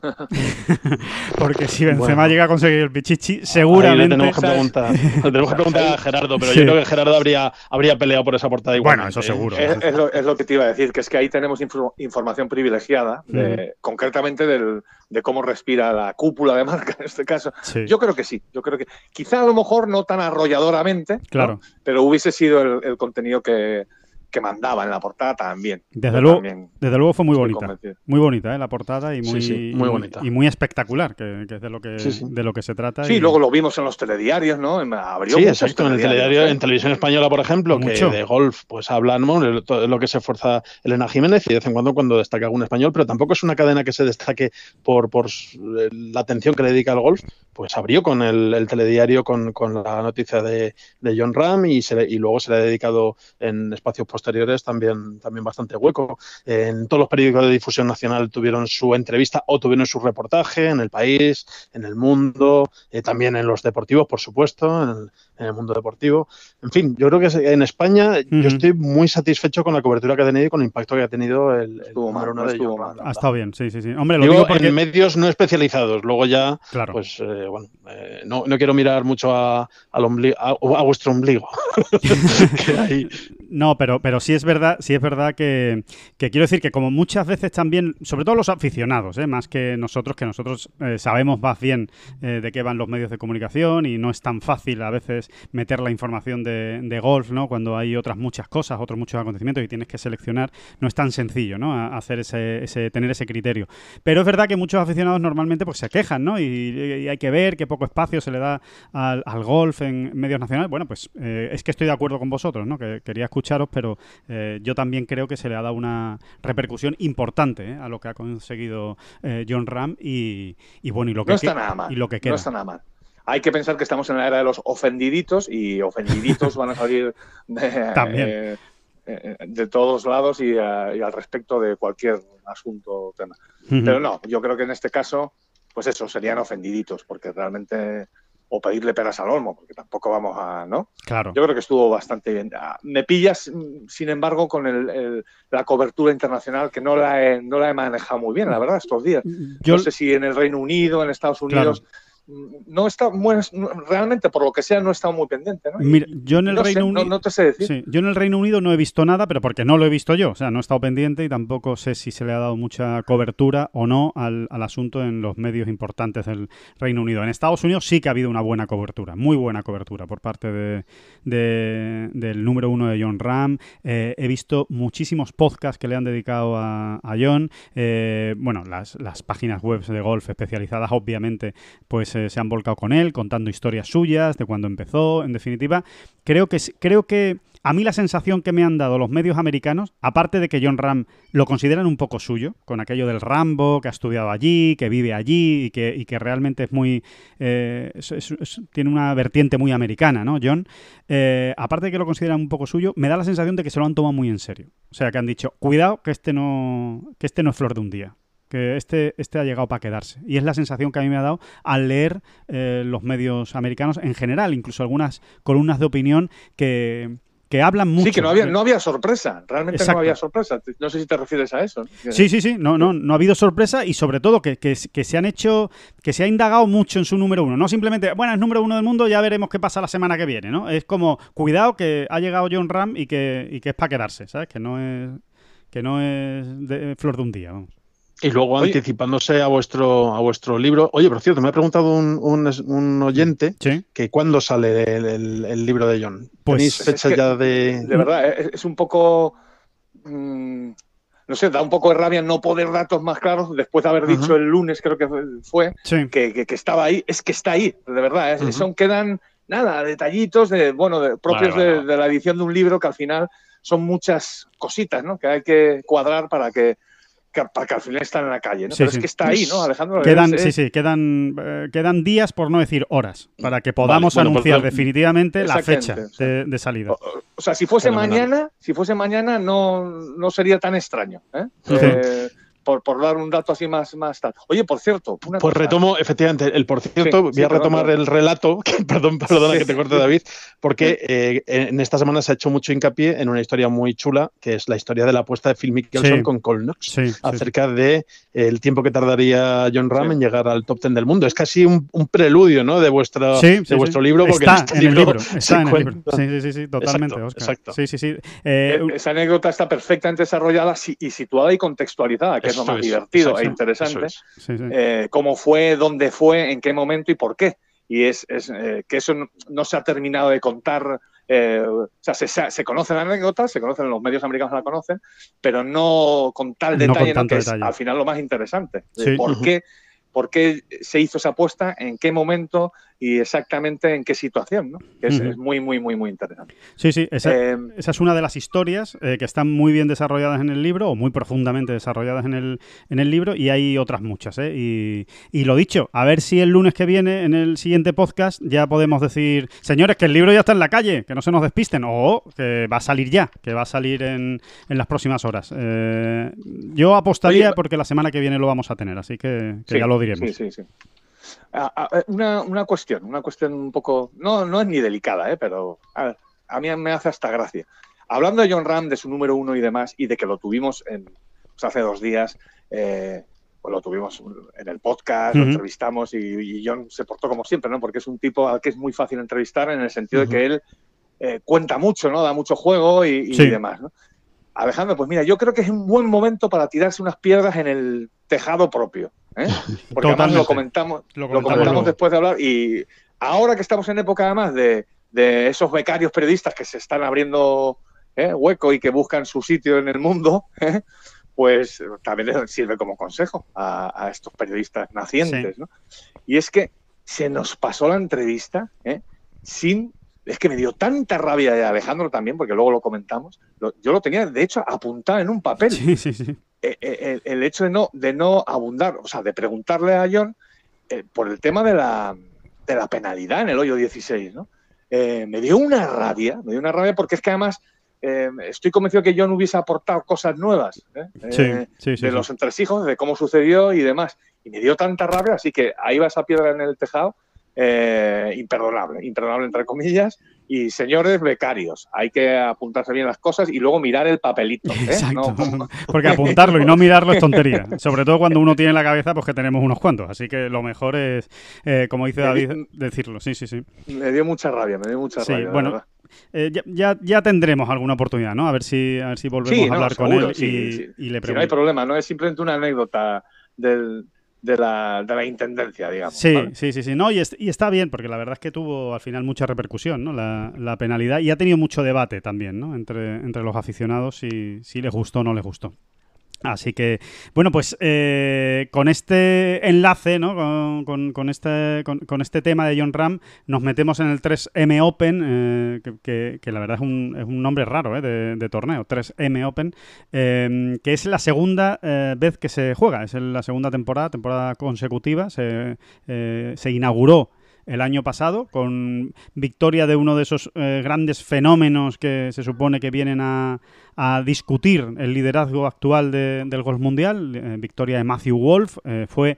(laughs) Porque si Benzema Bueno. llega a conseguir el pichichi, Ahí le seguramente... tenemos que preguntar, (laughs) le tenemos que preguntar a Gerardo, pero Sí. yo creo que Gerardo habría, habría peleado por esa portada igual. Bueno, eso seguro. Es, es lo, es lo que te iba a decir, que es que ahí tenemos info- información privilegiada, de- concretamente del, de cómo respira la cúpula de marca en este caso. Sí, Yo creo que sí, yo creo que quizá a lo mejor no tan arrolladoramente, ¿no? claro. pero hubiese sido el, el contenido que, que mandaba en la portada también. Desde luego, también desde luego fue muy bonita. convencido. Muy bonita, ¿eh? La portada y muy, sí, muy bonita. Y muy espectacular, que, que es de lo que, Sí, sí. de lo que se trata. Sí, y- luego lo vimos en los telediarios, ¿no? En- Abrió Sí, exacto. En el telediario, ¿eh? en televisión española, por ejemplo, Mucho. que de golf, pues hablan, ¿no? de todo lo que se esfuerza Elena Jiménez y de vez en cuando cuando destaca algún español, pero tampoco es una cadena que se destaque por, por s- la atención que le dedica al golf. Pues abrió con el, el telediario con, con la noticia de, de John Ram y, se le- y luego se le ha dedicado en espacios posteriores también, también bastante hueco. En todos los periódicos de difusión nacional tuvieron su entrevista o tuvieron su reportaje en el país, en el mundo, eh, también en los deportivos, por supuesto, en el, en el mundo deportivo. En fin, yo creo que en España yo estoy muy satisfecho con la cobertura que ha tenido y con el impacto que ha tenido el, el Estuvo número uno no de. Ha estado bien, sí, sí, sí. Hombre, lo Digo, digo porque... en medios no especializados, luego ya, Claro. pues eh, bueno, eh, no, no quiero mirar mucho a, al ombli- a, a vuestro ombligo. (laughs) (laughs) Que ahí- No, pero, pero sí es verdad, sí es verdad que, que quiero decir que como muchas veces también, sobre todo los aficionados, ¿eh? más que nosotros, que nosotros eh, sabemos más bien eh, de qué van los medios de comunicación y no es tan fácil a veces meter la información de, de golf, ¿no? Cuando hay otras muchas cosas, otros muchos acontecimientos y tienes que seleccionar, no es tan sencillo, ¿no? Hacer ese, ese, tener ese criterio. Pero es verdad que muchos aficionados normalmente pues se quejan, ¿no? Y, hay que ver qué poco espacio se le da al, golf en medios nacionales. Bueno, pues eh, es que estoy de acuerdo con vosotros, ¿no? Que quería escucharos, pero eh, yo también creo que se le ha dado una repercusión importante ¿eh? a lo que ha conseguido eh, John Ram y, y bueno, y lo que, No está nada mal. y lo que queda. No está nada mal. Hay que pensar que estamos en la era de los ofendiditos y ofendiditos van a salir de, (laughs) También. eh, de todos lados y, eh, y al respecto de cualquier asunto o tema. Pero no, yo creo que en este caso, pues eso, serían ofendiditos, porque realmente o pedirle peras al olmo, porque tampoco vamos a, ¿no? Claro. Yo creo que estuvo bastante bien. Ah, Me pillas, mm, sin embargo, con el- el- la cobertura internacional que no la, he, no la he manejado muy bien, la verdad, estos días. Yo- no sé si en el Reino Unido, en Estados Unidos. No está muy, realmente, por lo que sea, no he estado muy pendiente. ¿no? Mira, yo en el no sé, Reino no- Unido. no te sé decir. Sí, yo en el Reino Unido no he visto nada, pero porque no lo he visto yo. O sea, no he estado pendiente y tampoco sé si se le ha dado mucha cobertura o no al, al asunto en los medios importantes del Reino Unido. En Estados Unidos sí que ha habido una buena cobertura, muy buena cobertura por parte de, de- del número uno de John Ram. Eh, he visto muchísimos podcasts que le han dedicado a, a John. Eh, bueno, las, las páginas web de golf especializadas, obviamente, pues se han volcado con él, contando historias suyas de cuando empezó. En definitiva, creo que, creo que a mí la sensación que me han dado los medios americanos, aparte de que John Ram lo consideran un poco suyo, con aquello del Rambo, que ha estudiado allí, que vive allí y que, y que realmente es muy... eh, tiene una vertiente muy americana, ¿no, John? Eh, aparte de que lo consideran un poco suyo, me da la sensación de que se lo han tomado muy en serio. O sea, que han dicho, cuidado que este no, que este no es flor de un día. Que este, este ha llegado para quedarse. Y es la sensación que a mí me ha dado al leer eh, los medios americanos en general, incluso algunas columnas de opinión que, que hablan mucho. Sí, que no había, no había sorpresa, realmente Exacto. no había sorpresa. No sé si te refieres a eso. Sí, sí, sí, no, no, no ha habido sorpresa y sobre todo que, que, que se han hecho, que se ha indagado mucho en su número uno. No simplemente, bueno, es número uno del mundo, ya veremos qué pasa la semana que viene, ¿no? Es como, cuidado que ha llegado John Ram y que, y que es para quedarse, ¿sabes? Que no es, que no es de flor de un día, vamos. Y luego Oye. anticipándose a vuestro a vuestro libro. Oye, por cierto, me ha preguntado un, un, un oyente Sí. que cuándo sale el, el- el libro de John. Pues- ¿Tenéis Es fecha que- ya de...? De verdad, es, es un poco. mm, no sé, da un poco de rabia no poder datos más claros después de haber dicho el lunes, creo que fue, Sí. que, que- que estaba ahí. Es que está ahí, de verdad. es- Ujú. Son quedan, nada, detallitos de, bueno, de- propios Vale, vale, de, de la edición de un libro que al final son muchas cositas, ¿no? Que hay que cuadrar para que, que- para que al final están en la calle, ¿no? Sí, Pero sí. es que está ahí, ¿no, Alejandro? Quedan, sí, sí, quedan, eh, quedan días, por no decir horas, para que podamos bueno, pues anunciar definitivamente la fecha de, de salida. O, o sea, si fuese Fenomenal. mañana, si fuese mañana no, no sería tan extraño. ¿eh? Sí. Por, por dar un dato así más, más tal. Oye, por cierto, una Pues cosa. retomo, efectivamente, el por cierto, Sí, voy sí, a retomar perdón. el relato, (laughs) que, perdón, perdona Sí. que te corte David, porque eh, en esta semana se ha hecho mucho hincapié en una historia muy chula, que es la historia de la apuesta de Phil Mickelson Sí. con Cole Knox, Sí, sí. acerca de eh, el tiempo que tardaría John Ram Sí. en llegar al top ten del mundo. Es casi un, un preludio, ¿no? De vuestra, Sí, de sí, vuestro sí. libro, porque está en este en el libro. (laughs) Está en el libro. cuenta- Sí, sí, sí, sí, totalmente, Exacto, Óscar. exacto. Sí, sí, sí. Eh, Eh, esa anécdota está perfectamente desarrollada y situada y contextualizada, que es lo más es, divertido exacto, e interesante. eso es. sí, sí. Eh, cómo fue, dónde fue, en qué momento y por qué. Y es, es, eh, que eso no, no se ha terminado de contar. eh, o sea, se, se, se conoce la anécdota, se conocen, los medios americanos la conocen, pero no con tal No detalle, con ¿no? tanto que es detalle. al final lo más interesante. Sí. ¿Por, qué, ¿Por qué se hizo esa apuesta? ¿En qué momento? Y exactamente en qué situación, ¿no? Que es, muy, muy, muy, muy interesante. Sí, sí, esa, Eh, esa es una de las historias eh, que están muy bien desarrolladas en el libro, o muy profundamente desarrolladas en el, en el libro, y hay otras muchas. ¿eh? Y, y lo dicho, a ver si el lunes que viene, en el siguiente podcast, ya podemos decir, señores, que el libro ya está en la calle, que no se nos despisten, o que va a salir ya, que va a salir en, en las próximas horas. Eh, yo apostaría Oye, porque la semana que viene lo vamos a tener, así que, que Sí, ya lo diremos. Sí, sí, sí. Ah, ah, una, una cuestión, una cuestión un poco, no, no es ni delicada, ¿eh? pero a, a mí me hace hasta gracia. Hablando de John Ram, de su número uno y demás, y de que lo tuvimos en, pues hace dos días, eh, pues lo tuvimos en el podcast, lo entrevistamos y, y John se portó como siempre, ¿no? Porque es un tipo al que es muy fácil entrevistar en el sentido de que él eh, cuenta mucho, ¿no? Da mucho juego y, y Sí. demás, ¿no? Alejandro, pues mira, yo creo que es un buen momento para tirarse unas piedras en el tejado propio. ¿Eh? (laughs) Porque además lo comentamos, Lo lo comentamos después de hablar y ahora que estamos en época además de, de esos becarios periodistas que se están abriendo ¿eh? hueco y que buscan su sitio en el mundo, (laughs) ¿eh? pues también les sirve como consejo a, a estos periodistas nacientes. ¿no? Y es que se nos pasó la entrevista ¿eh? sin... Es que me dio tanta rabia de Alejandro también, porque luego lo comentamos. Lo- yo lo tenía, de hecho, apuntado en un papel Sí, sí, sí. eh, eh, el, el hecho de no, de no abundar, o sea, de preguntarle a John eh, por el tema de la, de la penalidad en el hoyo 16, ¿no? Eh, me dio una rabia, me dio una rabia porque es que además eh, estoy convencido que John hubiese aportado cosas nuevas. Sí, sí, sí, de los entresijos, de cómo sucedió y demás. Y me dio tanta rabia, así que ahí va esa piedra en el tejado eh, imperdonable, imperdonable entre comillas. Y señores becarios, hay que apuntarse bien las cosas y luego mirar el papelito. ¿eh? Exacto. No- (laughs) Porque apuntarlo y no mirarlo es tontería. Sobre todo cuando uno tiene en la cabeza, pues que tenemos unos cuantos. Así que lo mejor es, eh, como dice David, decirlo. Sí, sí, sí. me dio mucha rabia, me dio mucha Sí, rabia. bueno. Eh, ya, ya, ya tendremos alguna oportunidad, ¿no? A ver si, a ver si volvemos Sí, a no, hablar con él y, sí. y le Si no hay problema, no es simplemente una anécdota del- de, la, de la intendencia, digamos. Sí, ¿vale? sí, sí, sí. No, y, es- y está bien, porque la verdad es que tuvo al final mucha repercusión, ¿no? La, la penalidad. Y ha tenido mucho debate también, ¿no? Entre, entre los aficionados si, si les gustó o no les gustó. Así que, bueno, pues eh, con este enlace, ¿no? Con, con- este, con, este tema de John Ram, nos metemos en el 3M Open, eh, que, que- la verdad es un, es un nombre raro ¿eh? de, torneo, 3M Open, eh, que es la segunda eh, vez que se juega, es la segunda temporada, temporada consecutiva, se, se inauguró el año pasado con victoria de uno de esos eh, grandes fenómenos que se supone que vienen a, a discutir el liderazgo actual de- del golf mundial, eh, victoria de Matthew Wolf, eh, fue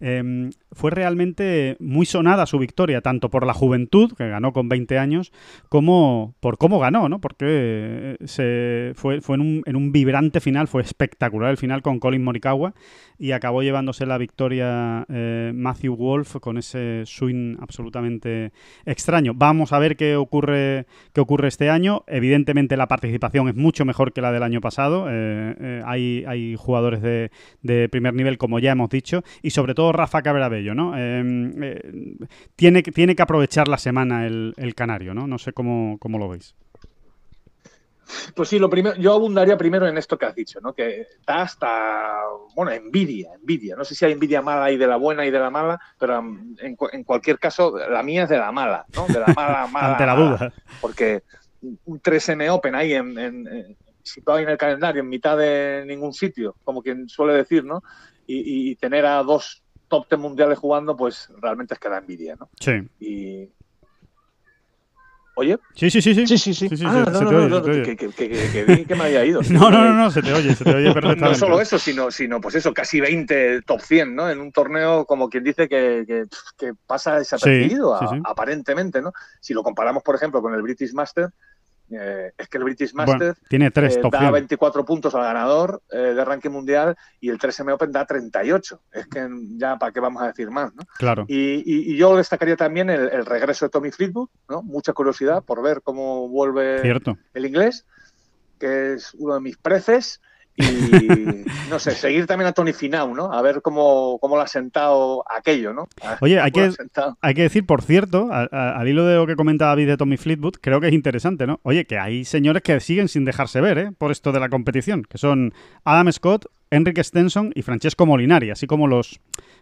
eh, fue realmente muy sonada su victoria, tanto por la juventud, que ganó con 20 años, como por cómo ganó, ¿no? Porque eh, se fue, fue en, un, en un vibrante final, fue espectacular el final con Colin Morikawa y acabó llevándose la victoria eh, Matthew Wolf con ese swing absolutamente extraño. Vamos a ver qué ocurre, qué ocurre este año. Evidentemente la participación es mucho mejor que la del año pasado. Eh, hay, hay jugadores de, de primer nivel, como ya hemos dicho, y sobre todo Rafa Cabrabello, ¿no? Eh, eh, tiene, que- tiene que aprovechar la semana el, el canario, ¿no? No sé cómo, cómo lo veis. Pues sí, lo primero, yo abundaría primero en esto que has dicho, ¿no? Que da hasta, bueno, envidia, envidia. No sé si hay envidia mala y de la buena y de la mala, pero um, en, en cualquier caso, la mía es de la mala, ¿no? De la mala, (laughs) mala. Ante la duda. Porque un 3M Open ahí en, en- en- situado en el calendario, en mitad de ningún sitio, como quien suele decir, ¿no? Y tener a dos top 10 mundiales jugando, pues realmente es que da envidia, ¿no? Sí. Y... Oye, Sí, sí, sí, sí. Sí, sí, sí. Sí, ah, se- no, se no, no, oye, no, que, me había ido. (laughs) No, no, no, no, se te oye, se te oye (laughs) perfectamente. No solo eso, sino, sino pues eso, casi 20 top 100, ¿no? En un torneo como quien dice que, pasa desapercibido, Sí, a- aparentemente, ¿no? Si lo comparamos, por ejemplo, con el British Master, eh, es que el British Bueno, Master tiene tres eh, da 100. 24 puntos al ganador eh, de ranking mundial y el 3M Open da 38. Es que ya, ¿para qué vamos a decir más, no? Claro. Y, y- y yo destacaría también el, el regreso de Tommy Fleetwood, ¿no? Mucha curiosidad por ver cómo vuelve Cierto. el inglés, que es uno de mis preces. Y (laughs) no sé, seguir también a Tony Finau, ¿no? A ver cómo, cómo lo ha sentado aquello, ¿no? Oye, hay que-. Hay que decir, por cierto, a- a- al hilo de lo que comentaba David de Tommy Fleetwood, creo que es interesante, ¿no? Oye, que hay señores que siguen sin dejarse ver, ¿eh? Por esto de la competición, que son Adam Scott, Enrique Stenson y Francesco Molinari, así como los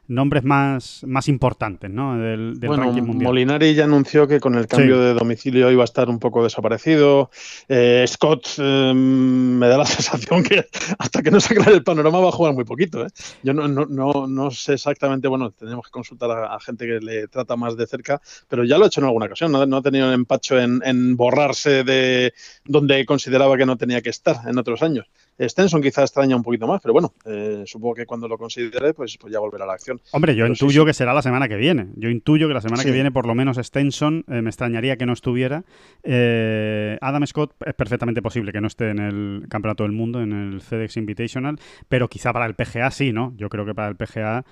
nombres más, más importantes, ¿no? Del, del bueno, ranking mundial. Molinari ya anunció que con el cambio Sí. de domicilio iba a estar un poco desaparecido. Eh, Scott eh, me da la (laughs) sensación que hasta que no se aclare el panorama va a jugar muy poquito. ¿eh? Yo no, no, no, no sé exactamente, bueno, tenemos que consultar a, a gente que le trata más de cerca, pero ya lo ha hecho en alguna ocasión. No, no ha tenido empacho en, en borrarse de donde consideraba que no tenía que estar en otros años. Stenson quizá extraña un poquito más, pero bueno, eh, supongo que cuando lo considere, pues, pues ya volverá a la acción. Hombre, yo Pero intuyo sí. que será la semana que viene. Yo intuyo que la semana Sí. que viene, por lo menos Stenson, eh, me extrañaría que no estuviera. Eh, Adam Scott es perfectamente posible que no esté en el Campeonato del Mundo, en el FedEx Invitational, pero quizá para el PGA sí, ¿no? Yo creo que para el PGA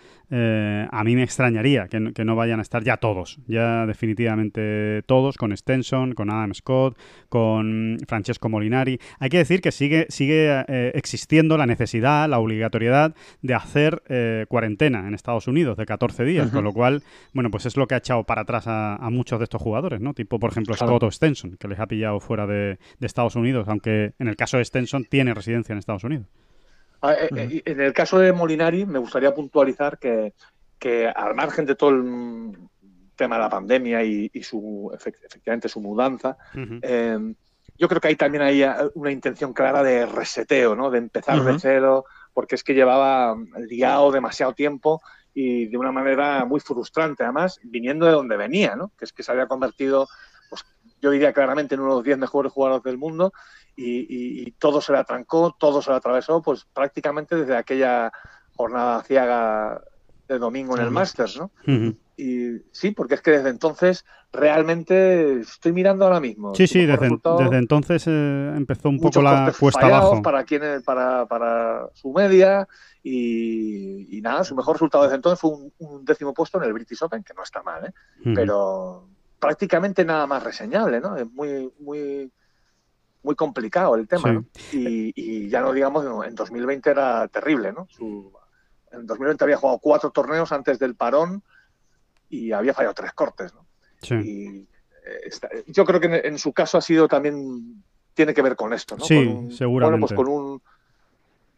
a mí me extrañaría que, no- que no vayan a estar ya todos, ya definitivamente todos, con Stenson, con Adam Scott, con Francesco Molinari. Hay que decir que sigue, sigue eh, existiendo la necesidad, la obligatoriedad de hacer eh, cuarentena en Estados Unidos de 14 días, con lo cual, bueno, pues es lo que ha echado para atrás a, a muchos de estos jugadores, ¿no? Tipo, por ejemplo, Claro. Scott o Stenson, que les ha pillado fuera de, de Estados Unidos, aunque en el caso de Stenson tiene residencia en Estados Unidos. Ah, eh, En el caso de Molinari, me gustaría puntualizar que, que al margen de todo el tema de la pandemia y, y su efect- efectivamente su mudanza, eh, yo creo que hay también ahí eh, una intención clara de reseteo, ¿no? De empezar de cero, porque es que llevaba liado demasiado tiempo y de una manera muy frustrante, además, viniendo de donde venía, ¿no? Que es que se había convertido, pues yo diría claramente en uno de los 10 mejores jugadores del mundo y, y- y todo se le atrancó, todo se le atravesó, pues prácticamente desde aquella jornada ciaga de domingo en el. Masters, ¿no? Y sí, porque es que desde entonces realmente estoy mirando ahora mismo. Sí, sí, desde, entonces eh, empezó un poco la cuesta abajo. para quien para, para su media y, y nada, su mejor resultado desde entonces fue un, un décimo puesto en el British Open, que no está mal, ¿eh? Pero prácticamente nada más reseñable, ¿no? Es muy, muy, muy complicado el tema, Sí. ¿no? Y, y ya no digamos, en 2020 era terrible, ¿no? Su- en 2020 había jugado cuatro torneos antes del parón y había fallado tres cortes, ¿no? Sí. Y eh, está- yo creo que en, en su caso ha sido también, tiene que ver con esto, ¿no? Sí, Con un- seguramente. Bueno, pues con un,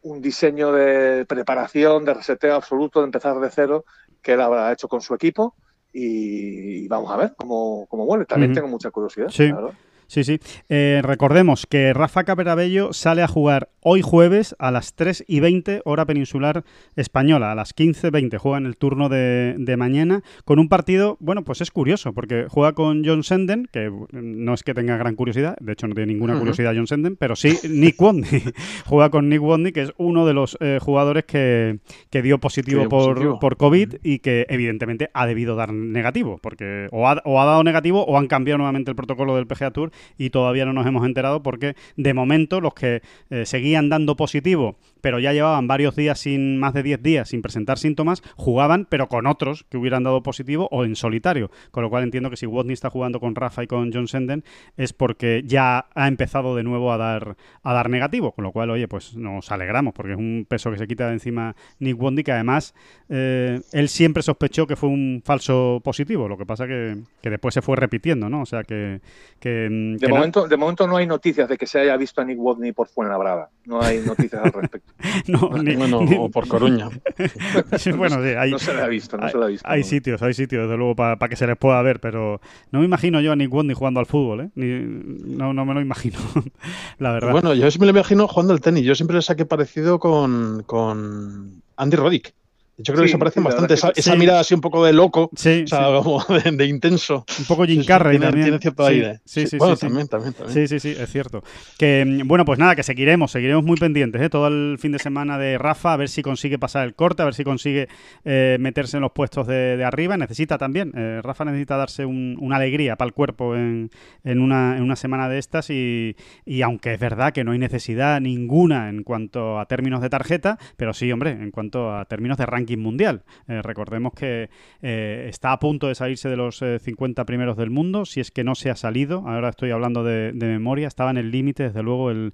un diseño de preparación, de reseteo absoluto, de empezar de cero, que él habrá hecho con su equipo. Y, y vamos a ver cómo, cómo vuelve. También tengo mucha curiosidad. Sí. la verdad. Sí, sí. Eh, recordemos que Rafa Caperabello sale a jugar hoy jueves a las 3 y 20 hora peninsular española, a las 15.20 juega en el turno de, de mañana con un partido, bueno, pues es curioso porque juega con John Senden, que no es que tenga gran curiosidad, de hecho no tiene ninguna curiosidad John Senden, pero sí Nick Wadney. (laughs) juega con Nick Wadney, que es uno de los eh, jugadores que, que dio positivo, dio por, positivo. por COVID y que evidentemente ha debido dar negativo, porque o ha, o ha dado negativo o han cambiado nuevamente el protocolo del PGA Tour y todavía no nos hemos enterado porque de momento los que eh, seguían dando positivo pero ya llevaban varios días sin más de 10 días sin presentar síntomas, jugaban pero con otros que hubieran dado positivo o en solitario, con lo cual entiendo que si Watney está jugando con Rafa y con John Senden es porque ya ha empezado de nuevo a dar a dar negativo, con lo cual oye, pues nos alegramos porque es un peso que se quita de encima Nick Watney que además eh, él siempre sospechó que fue un falso positivo, lo que pasa que, que después se fue repitiendo, ¿no? O sea que, que, mm, De, que momento, de momento no hay noticias de que se haya visto a Nick Watney por Fuenlabrada. No hay noticias al respecto. (laughs) no, ni- Bueno, ni- o por Coruña. (laughs) bueno, sí, hay, no se le ha visto, no hay, se le ha visto. hay no. sitios, hay sitios, desde luego, para que se les pueda ver, pero no me imagino yo a Nick Watney jugando al fútbol, ¿eh? Ni- no, no me lo imagino, (laughs) la verdad. Bueno, yo sí me lo imagino jugando al tenis. Yo siempre le saqué parecido con, con Andy Roddick. Yo creo que se parecen bastante. Esa, es que esa sí. mirada así un poco de loco, sí, o sea, como de, de intenso. un poco Jim Carrey tiene, también. tiene cierto Sí, aire. Sí, sí, bueno, sí, sí. también, también, también. Sí, sí, sí, es cierto. Que mm, bueno, pues nada, que seguiremos, seguiremos muy pendientes, ¿eh? todo el fin de semana de Rafa, a ver si consigue pasar el corte, a ver si consigue eh, meterse en los puestos de, de arriba. Necesita también, eh, Rafa necesita darse un- una alegría para el cuerpo en, en una, en una semana de estas y, y aunque es verdad que no hay necesidad ninguna en cuanto a términos de tarjeta, pero sí, hombre, en cuanto a términos de ranking mundial. Eh, recordemos que eh, está a punto de salirse de los eh, 50 primeros del mundo, si es que no se ha salido, ahora estoy hablando de, memoria, estaba en el límite desde luego el,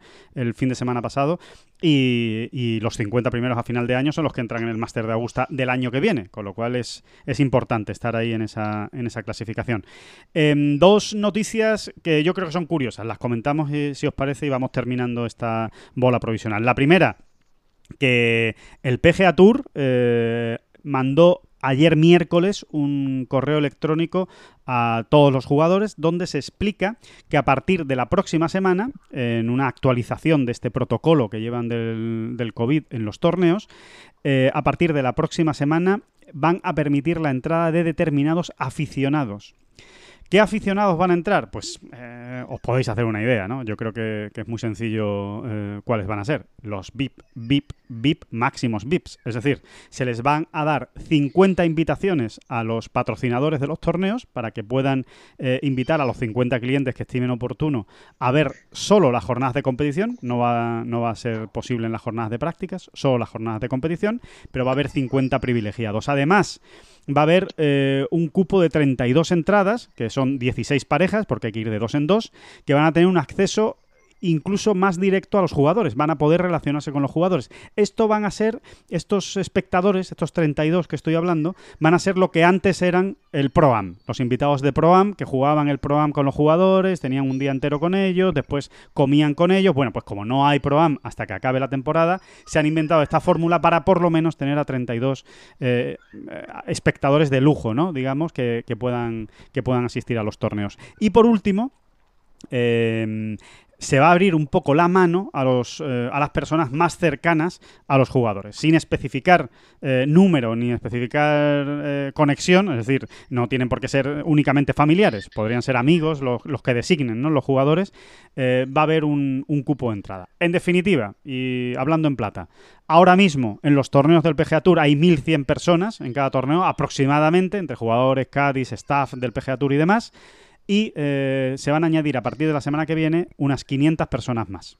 fin de semana pasado y, los 50 primeros a final de año son los que entran en el Máster de Augusta del año que viene, con lo cual es, es importante estar ahí en esa, en esa clasificación. Em, dos noticias que yo creo que son curiosas, las comentamos eh, si os parece y vamos terminando esta bola provisional. La primera, que el PGA Tour eh, mandó ayer miércoles un correo electrónico a todos los jugadores donde se explica que a partir de la próxima semana, en una actualización de este protocolo que llevan del, COVID en los torneos, eh, a partir de la próxima semana van a permitir la entrada de determinados aficionados. ¿Qué aficionados van a entrar? Pues eh, os podéis hacer una idea, ¿no? Yo creo que, es muy sencillo eh, cuáles van a ser. Los VIP, VIP, VIP, máximos VIPs. Es decir, se les van a dar 50 invitaciones a los patrocinadores de los torneos para que puedan eh, invitar a los 50 clientes que estimen oportuno a ver solo las jornadas de competición. No va, no va a ser posible en las jornadas de prácticas, solo las jornadas de competición, pero va a haber 50 privilegiados. Además, va a haber eh, un cupo de 32 entradas, que son 16 parejas, porque hay que ir de dos en dos, que van a tener un acceso incluso más directo a los jugadores, van a poder relacionarse con los jugadores. Esto van a ser, estos espectadores, estos 32 que estoy hablando, van a ser lo que antes eran el Pro-Am, los invitados de Pro-Am que jugaban el Pro-Am con los jugadores, tenían un día entero con ellos, después comían con ellos. Bueno, pues como no hay Pro-Am hasta que acabe la temporada, se han inventado esta fórmula para por lo menos tener a 32 eh, eh, espectadores de lujo, ¿no? Digamos, que, puedan, que puedan asistir a los torneos. Y por último, eh, se va a abrir un poco la mano a, los, eh, a las personas más cercanas a los jugadores, sin especificar eh, número ni especificar eh, conexión, es decir, no tienen por qué ser únicamente familiares, podrían ser amigos los, que designen ¿no? los jugadores, va a haber un, un cupo de entrada. En definitiva, y hablando en plata, ahora mismo en los torneos del PGA Tour hay 1.100 personas en cada torneo aproximadamente, entre jugadores, caddies, staff del PGA Tour y demás, y eh, se van a añadir a partir de la semana que viene unas 500 personas más.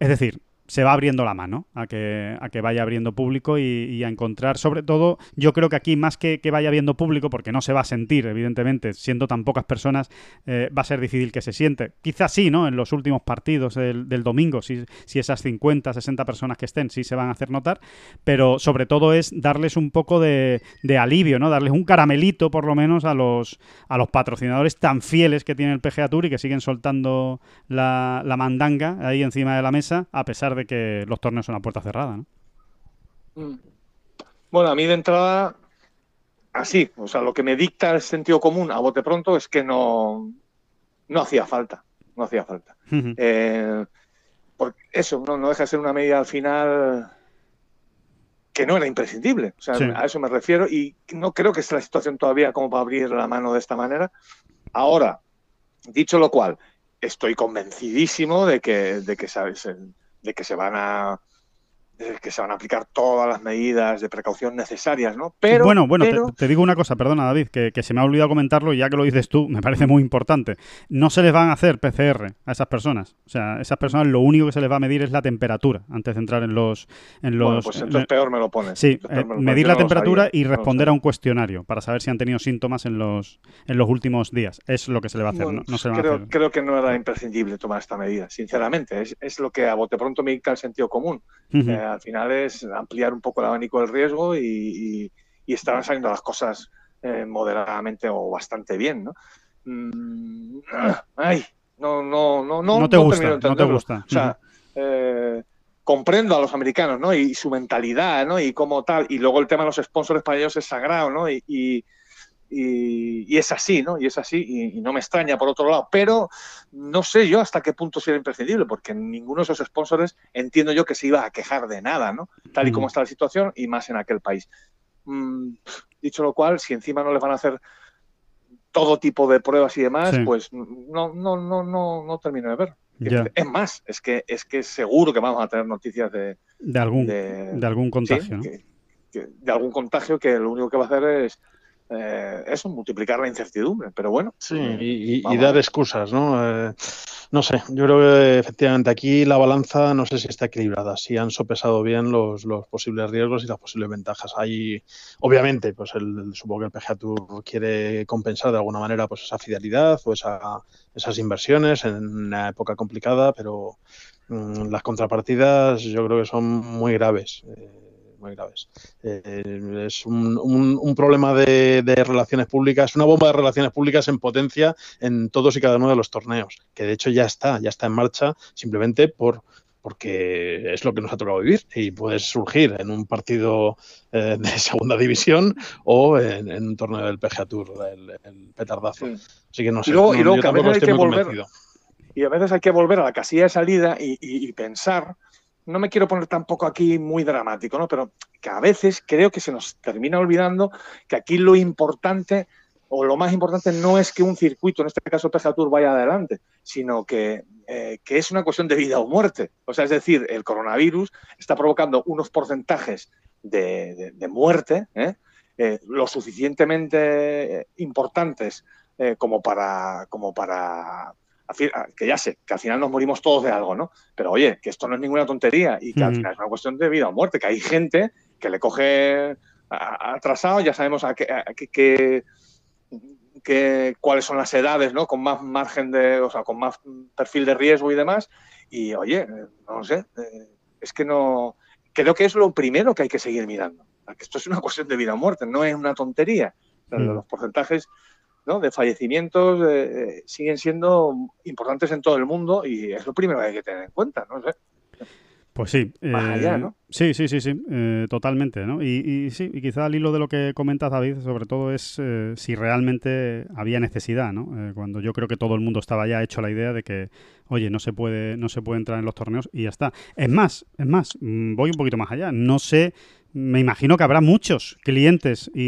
Es decir, se va abriendo la mano a que, a que vaya abriendo público y, a encontrar, sobre todo, yo creo que aquí más que que vaya abriendo público, porque no se va a sentir, evidentemente, siendo tan pocas personas, eh, va a ser difícil que se siente. Quizás sí, ¿no? En los últimos partidos del, del domingo, si, si esas 50, 60 personas que estén, sí se van a hacer notar, pero sobre todo es darles un poco de, de alivio, ¿no? Darles un caramelito, por lo menos, a los, a los patrocinadores tan fieles que tiene el PGA Tour y que siguen soltando la, la mandanga ahí encima de la mesa, a pesar de que los torneos son a puerta cerrada, ¿no? Mm. Bueno, a mí de entrada, así, o sea, lo que me dicta el sentido común a bote pronto es que no, no hacía falta, no hacía falta. Eh, porque eso no, no deja de ser una medida al final que no era imprescindible. O sea, Sí. a eso me refiero y no creo que esté la situación todavía como para abrir la mano de esta manera. Ahora, dicho lo cual, estoy convencidísimo de que, de que, sabes, de que se van a que se van a aplicar todas las medidas de precaución necesarias, ¿no? Pero, bueno, bueno, te- pero- te, digo una cosa, perdona David, que, que se me ha olvidado comentarlo y ya que lo dices tú, me parece muy importante. No se les van a hacer PCR a esas personas. O sea, esas personas lo único que se les va a medir es la temperatura antes de entrar en los... En los bueno, pues en- entonces peor me lo pones. Sí, eh, me lo pones. medir Yo la no temperatura sabía, y no responder a un cuestionario para saber si han tenido síntomas en los, en los últimos días. Es lo que se le va a hacer, Bueno, no, no se van a creo, hacer. creo que no era imprescindible tomar esta medida, sinceramente. Es, es lo que a bote pronto me dicta el sentido común. Eh, al final es ampliar un poco el abanico del riesgo y, y, y estaban saliendo las cosas eh, moderadamente o bastante bien, ¿no? Mm, (clears throat) ay, no, no, no, no, No te gusta, no te gusta. O sea, eh, comprendo a los americanos, ¿no? Y su mentalidad, ¿no? Y cómo tal. Y luego el tema de los sponsors para ellos es sagrado, ¿no? Y, y, y- y es así, ¿no? Y es así, y, y no me extraña por otro lado. Pero no sé yo hasta qué punto sería imprescindible, porque ninguno de esos sponsors entiendo yo que se iba a quejar de nada, ¿no? Tal y como Mm. está la situación y más en aquel país. Mm, dicho lo cual, si encima no les van a hacer todo tipo de pruebas y demás, Sí. pues no, no, no, no, no termino de ver. Ya, Es más, es que es que seguro que vamos a tener noticias de, de algún, de, de algún sí, contagio, ¿no? que- que- de algún contagio que lo único que va a hacer es eh, eso, multiplicar la incertidumbre. Pero bueno, Sí, eh, y, dar excusas, ¿no? Eh, no sé, yo creo que efectivamente aquí la balanza no sé si está equilibrada, si han sopesado bien los, los posibles riesgos y las posibles ventajas. Hay, obviamente, pues el, supongo que el PGA Tour quiere compensar de alguna manera pues esa fidelidad o esa, esas inversiones en una época complicada, pero mm, las contrapartidas yo creo que son muy graves. eh, muy graves. Eh, es un, un- un problema de, de relaciones públicas, una bomba de relaciones públicas en potencia en todos y cada uno de los torneos, que de hecho ya está, ya está en marcha, simplemente por porque es lo que nos ha tocado vivir y puede surgir en un partido eh, de (laughs) segunda división o en, en un torneo del PGA Tour, el, el petardazo. Sí. Así que no sé, luego- y no, luego yo tampoco estoy que muy volver- convencido. Y a veces hay que volver a la casilla de salida y, y- y pensar, no me quiero poner tampoco aquí muy dramático, ¿no? Pero que a veces creo que se nos termina olvidando que aquí lo importante o lo más importante no es que un circuito, en este caso PGA Tour, vaya adelante, sino que, eh, que es una cuestión de vida o muerte. O sea, es decir, el coronavirus está provocando unos porcentajes de, de- muerte ¿eh? Eh, lo suficientemente eh, importantes como para, como para que ya sé, que al final nos morimos todos de algo, ¿no? Pero oye, que esto no es ninguna tontería y que al Ujú. final es una cuestión de vida o muerte, que hay gente que le coge atrasado, ya sabemos a qué, qué- qué- cuáles son las edades, ¿no? Con más margen de, o sea, con más perfil de riesgo y demás. Y oye, eh, no sé, eh, es que no, creo que es lo primero que hay que seguir mirando. Que esto es una cuestión de vida o muerte, no es una tontería. Mm. Los porcentajes ¿no? de fallecimientos eh, eh, siguen siendo importantes en todo el mundo y es lo primero que hay que tener en cuenta, no sé. Pues sí. Más eh, allá, ¿no? Sí, sí, sí, sí, eh, totalmente, ¿no? Y, y sí, y quizá al hilo de lo que comentas, David, sobre todo es eh, si realmente había necesidad, ¿no? Eh, cuando yo creo que todo el mundo estaba ya hecho la idea de que, oye, no se puede, no se puede entrar en los torneos y ya está. Es más, es más, mm, voy un poquito más allá. No sé, me imagino que habrá muchos clientes y,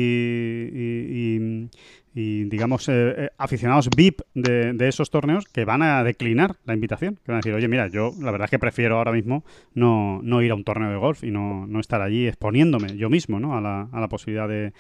y- y- digamos, eh, eh, aficionados VIP de, de esos torneos que van a declinar la invitación. Que van a decir, oye, mira, yo la verdad es que prefiero ahora mismo no, no ir a un torneo de golf y no, no estar allí exponiéndome yo mismo ¿no? a, la, a la posibilidad de,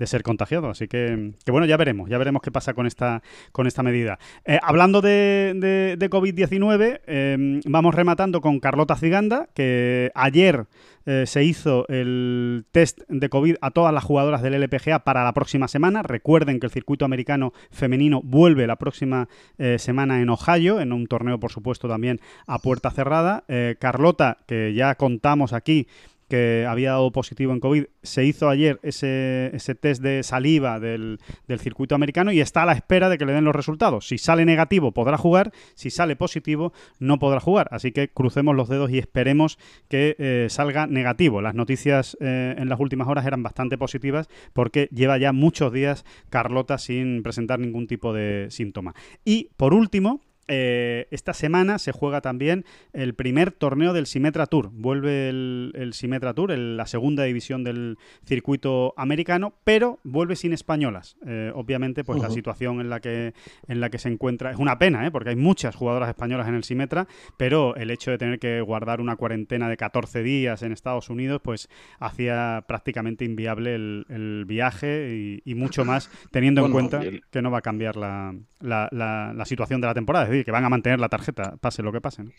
de ser contagiado. Así que, que bueno, ya veremos, ya veremos qué pasa con esta, con esta medida. Eh, hablando de, de- de COVID-19, eh, vamos rematando con Carlota Ciganda, que ayer eh, se hizo el test de COVID a todas las jugadoras del LPGA para la próxima semana. Recuerden que el circuito americano femenino vuelve la próxima eh, semana en Ohio, en un torneo, por supuesto, también a puerta cerrada. Carlota, que ya contamos aquí que había dado positivo en COVID, se hizo ayer ese, ese test de saliva del, del circuito americano y está a la espera de que le den los resultados. Si sale negativo podrá jugar, si sale positivo no podrá jugar. Así que crucemos los dedos y esperemos que eh, salga negativo. Las noticias eh, en las últimas horas eran bastante positivas porque lleva ya muchos días Carlota sin presentar ningún tipo de síntoma. Y por último, eh, esta semana se juega también el primer torneo del Symetra Tour. Vuelve el, el Symetra Tour, el- la segunda división del circuito americano, pero vuelve sin españolas. Eh, obviamente, pues la situación en la que en la que se encuentra es una pena, ¿eh? porque hay muchas jugadoras españolas en el Symetra, pero el hecho de tener que guardar una cuarentena de 14 días en Estados Unidos, pues hacía prácticamente inviable el, el viaje y, y mucho más, teniendo en cuenta que no va a cambiar la, la- la- la situación de la temporada, es decir, que van a mantener la tarjeta, pase lo que pase. ¿no?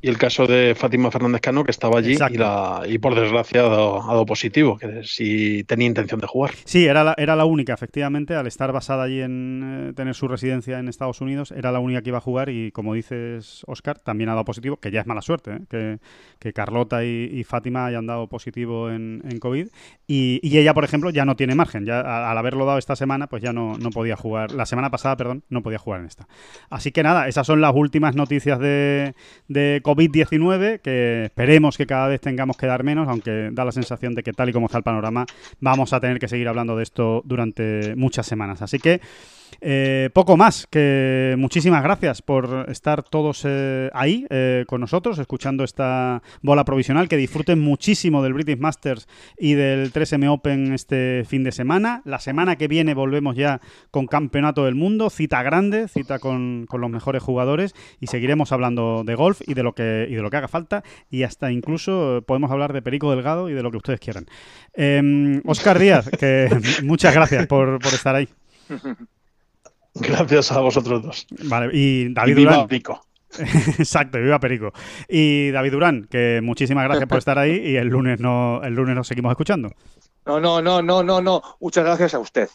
Y el caso de Fátima Fernández Cano, que estaba allí y, la, y por desgracia ha dado, ha dado positivo, que si tenía intención de jugar. Sí, era la, era la única, efectivamente, al estar basada allí en eh, tener su residencia en Estados Unidos, era la única que iba a jugar y, como dices, Oscar, también ha dado positivo, que ya es mala suerte, ¿eh? que, que Carlota y, y Fátima hayan dado positivo en, en COVID. Y, y ella, por ejemplo, ya no tiene margen, ya al haberlo dado esta semana, pues ya no, no podía jugar, la semana pasada, perdón, no podía jugar en esta. Así que nada, esas son las últimas noticias de, de COVID-19, que esperemos que cada vez tengamos que dar menos, aunque da la sensación de que tal y como está el panorama, vamos a tener que seguir hablando de esto durante muchas semanas. Así que eh, poco más, que muchísimas gracias por estar todos eh, ahí eh, con nosotros, escuchando esta bola provisional, que disfruten muchísimo del British Masters y del 3M Open este fin de semana. La semana que viene volvemos ya con Campeonato del Mundo, cita grande, cita con, los mejores jugadores y seguiremos hablando de golf y de lo que, y de lo que haga falta y hasta incluso podemos hablar de Perico Delgado y de lo que ustedes quieran. Oscar Díaz, que (laughs) muchas gracias por, por estar ahí. (laughs) (laughs) Gracias a vosotros dos. Vale, y David Y viva Durán. Pico. (laughs) Exacto, y viva Perico. Y David Durán, que muchísimas gracias por estar ahí y el lunes no, el lunes nos seguimos escuchando. No, no, no, no, no, no. Muchas gracias a usted.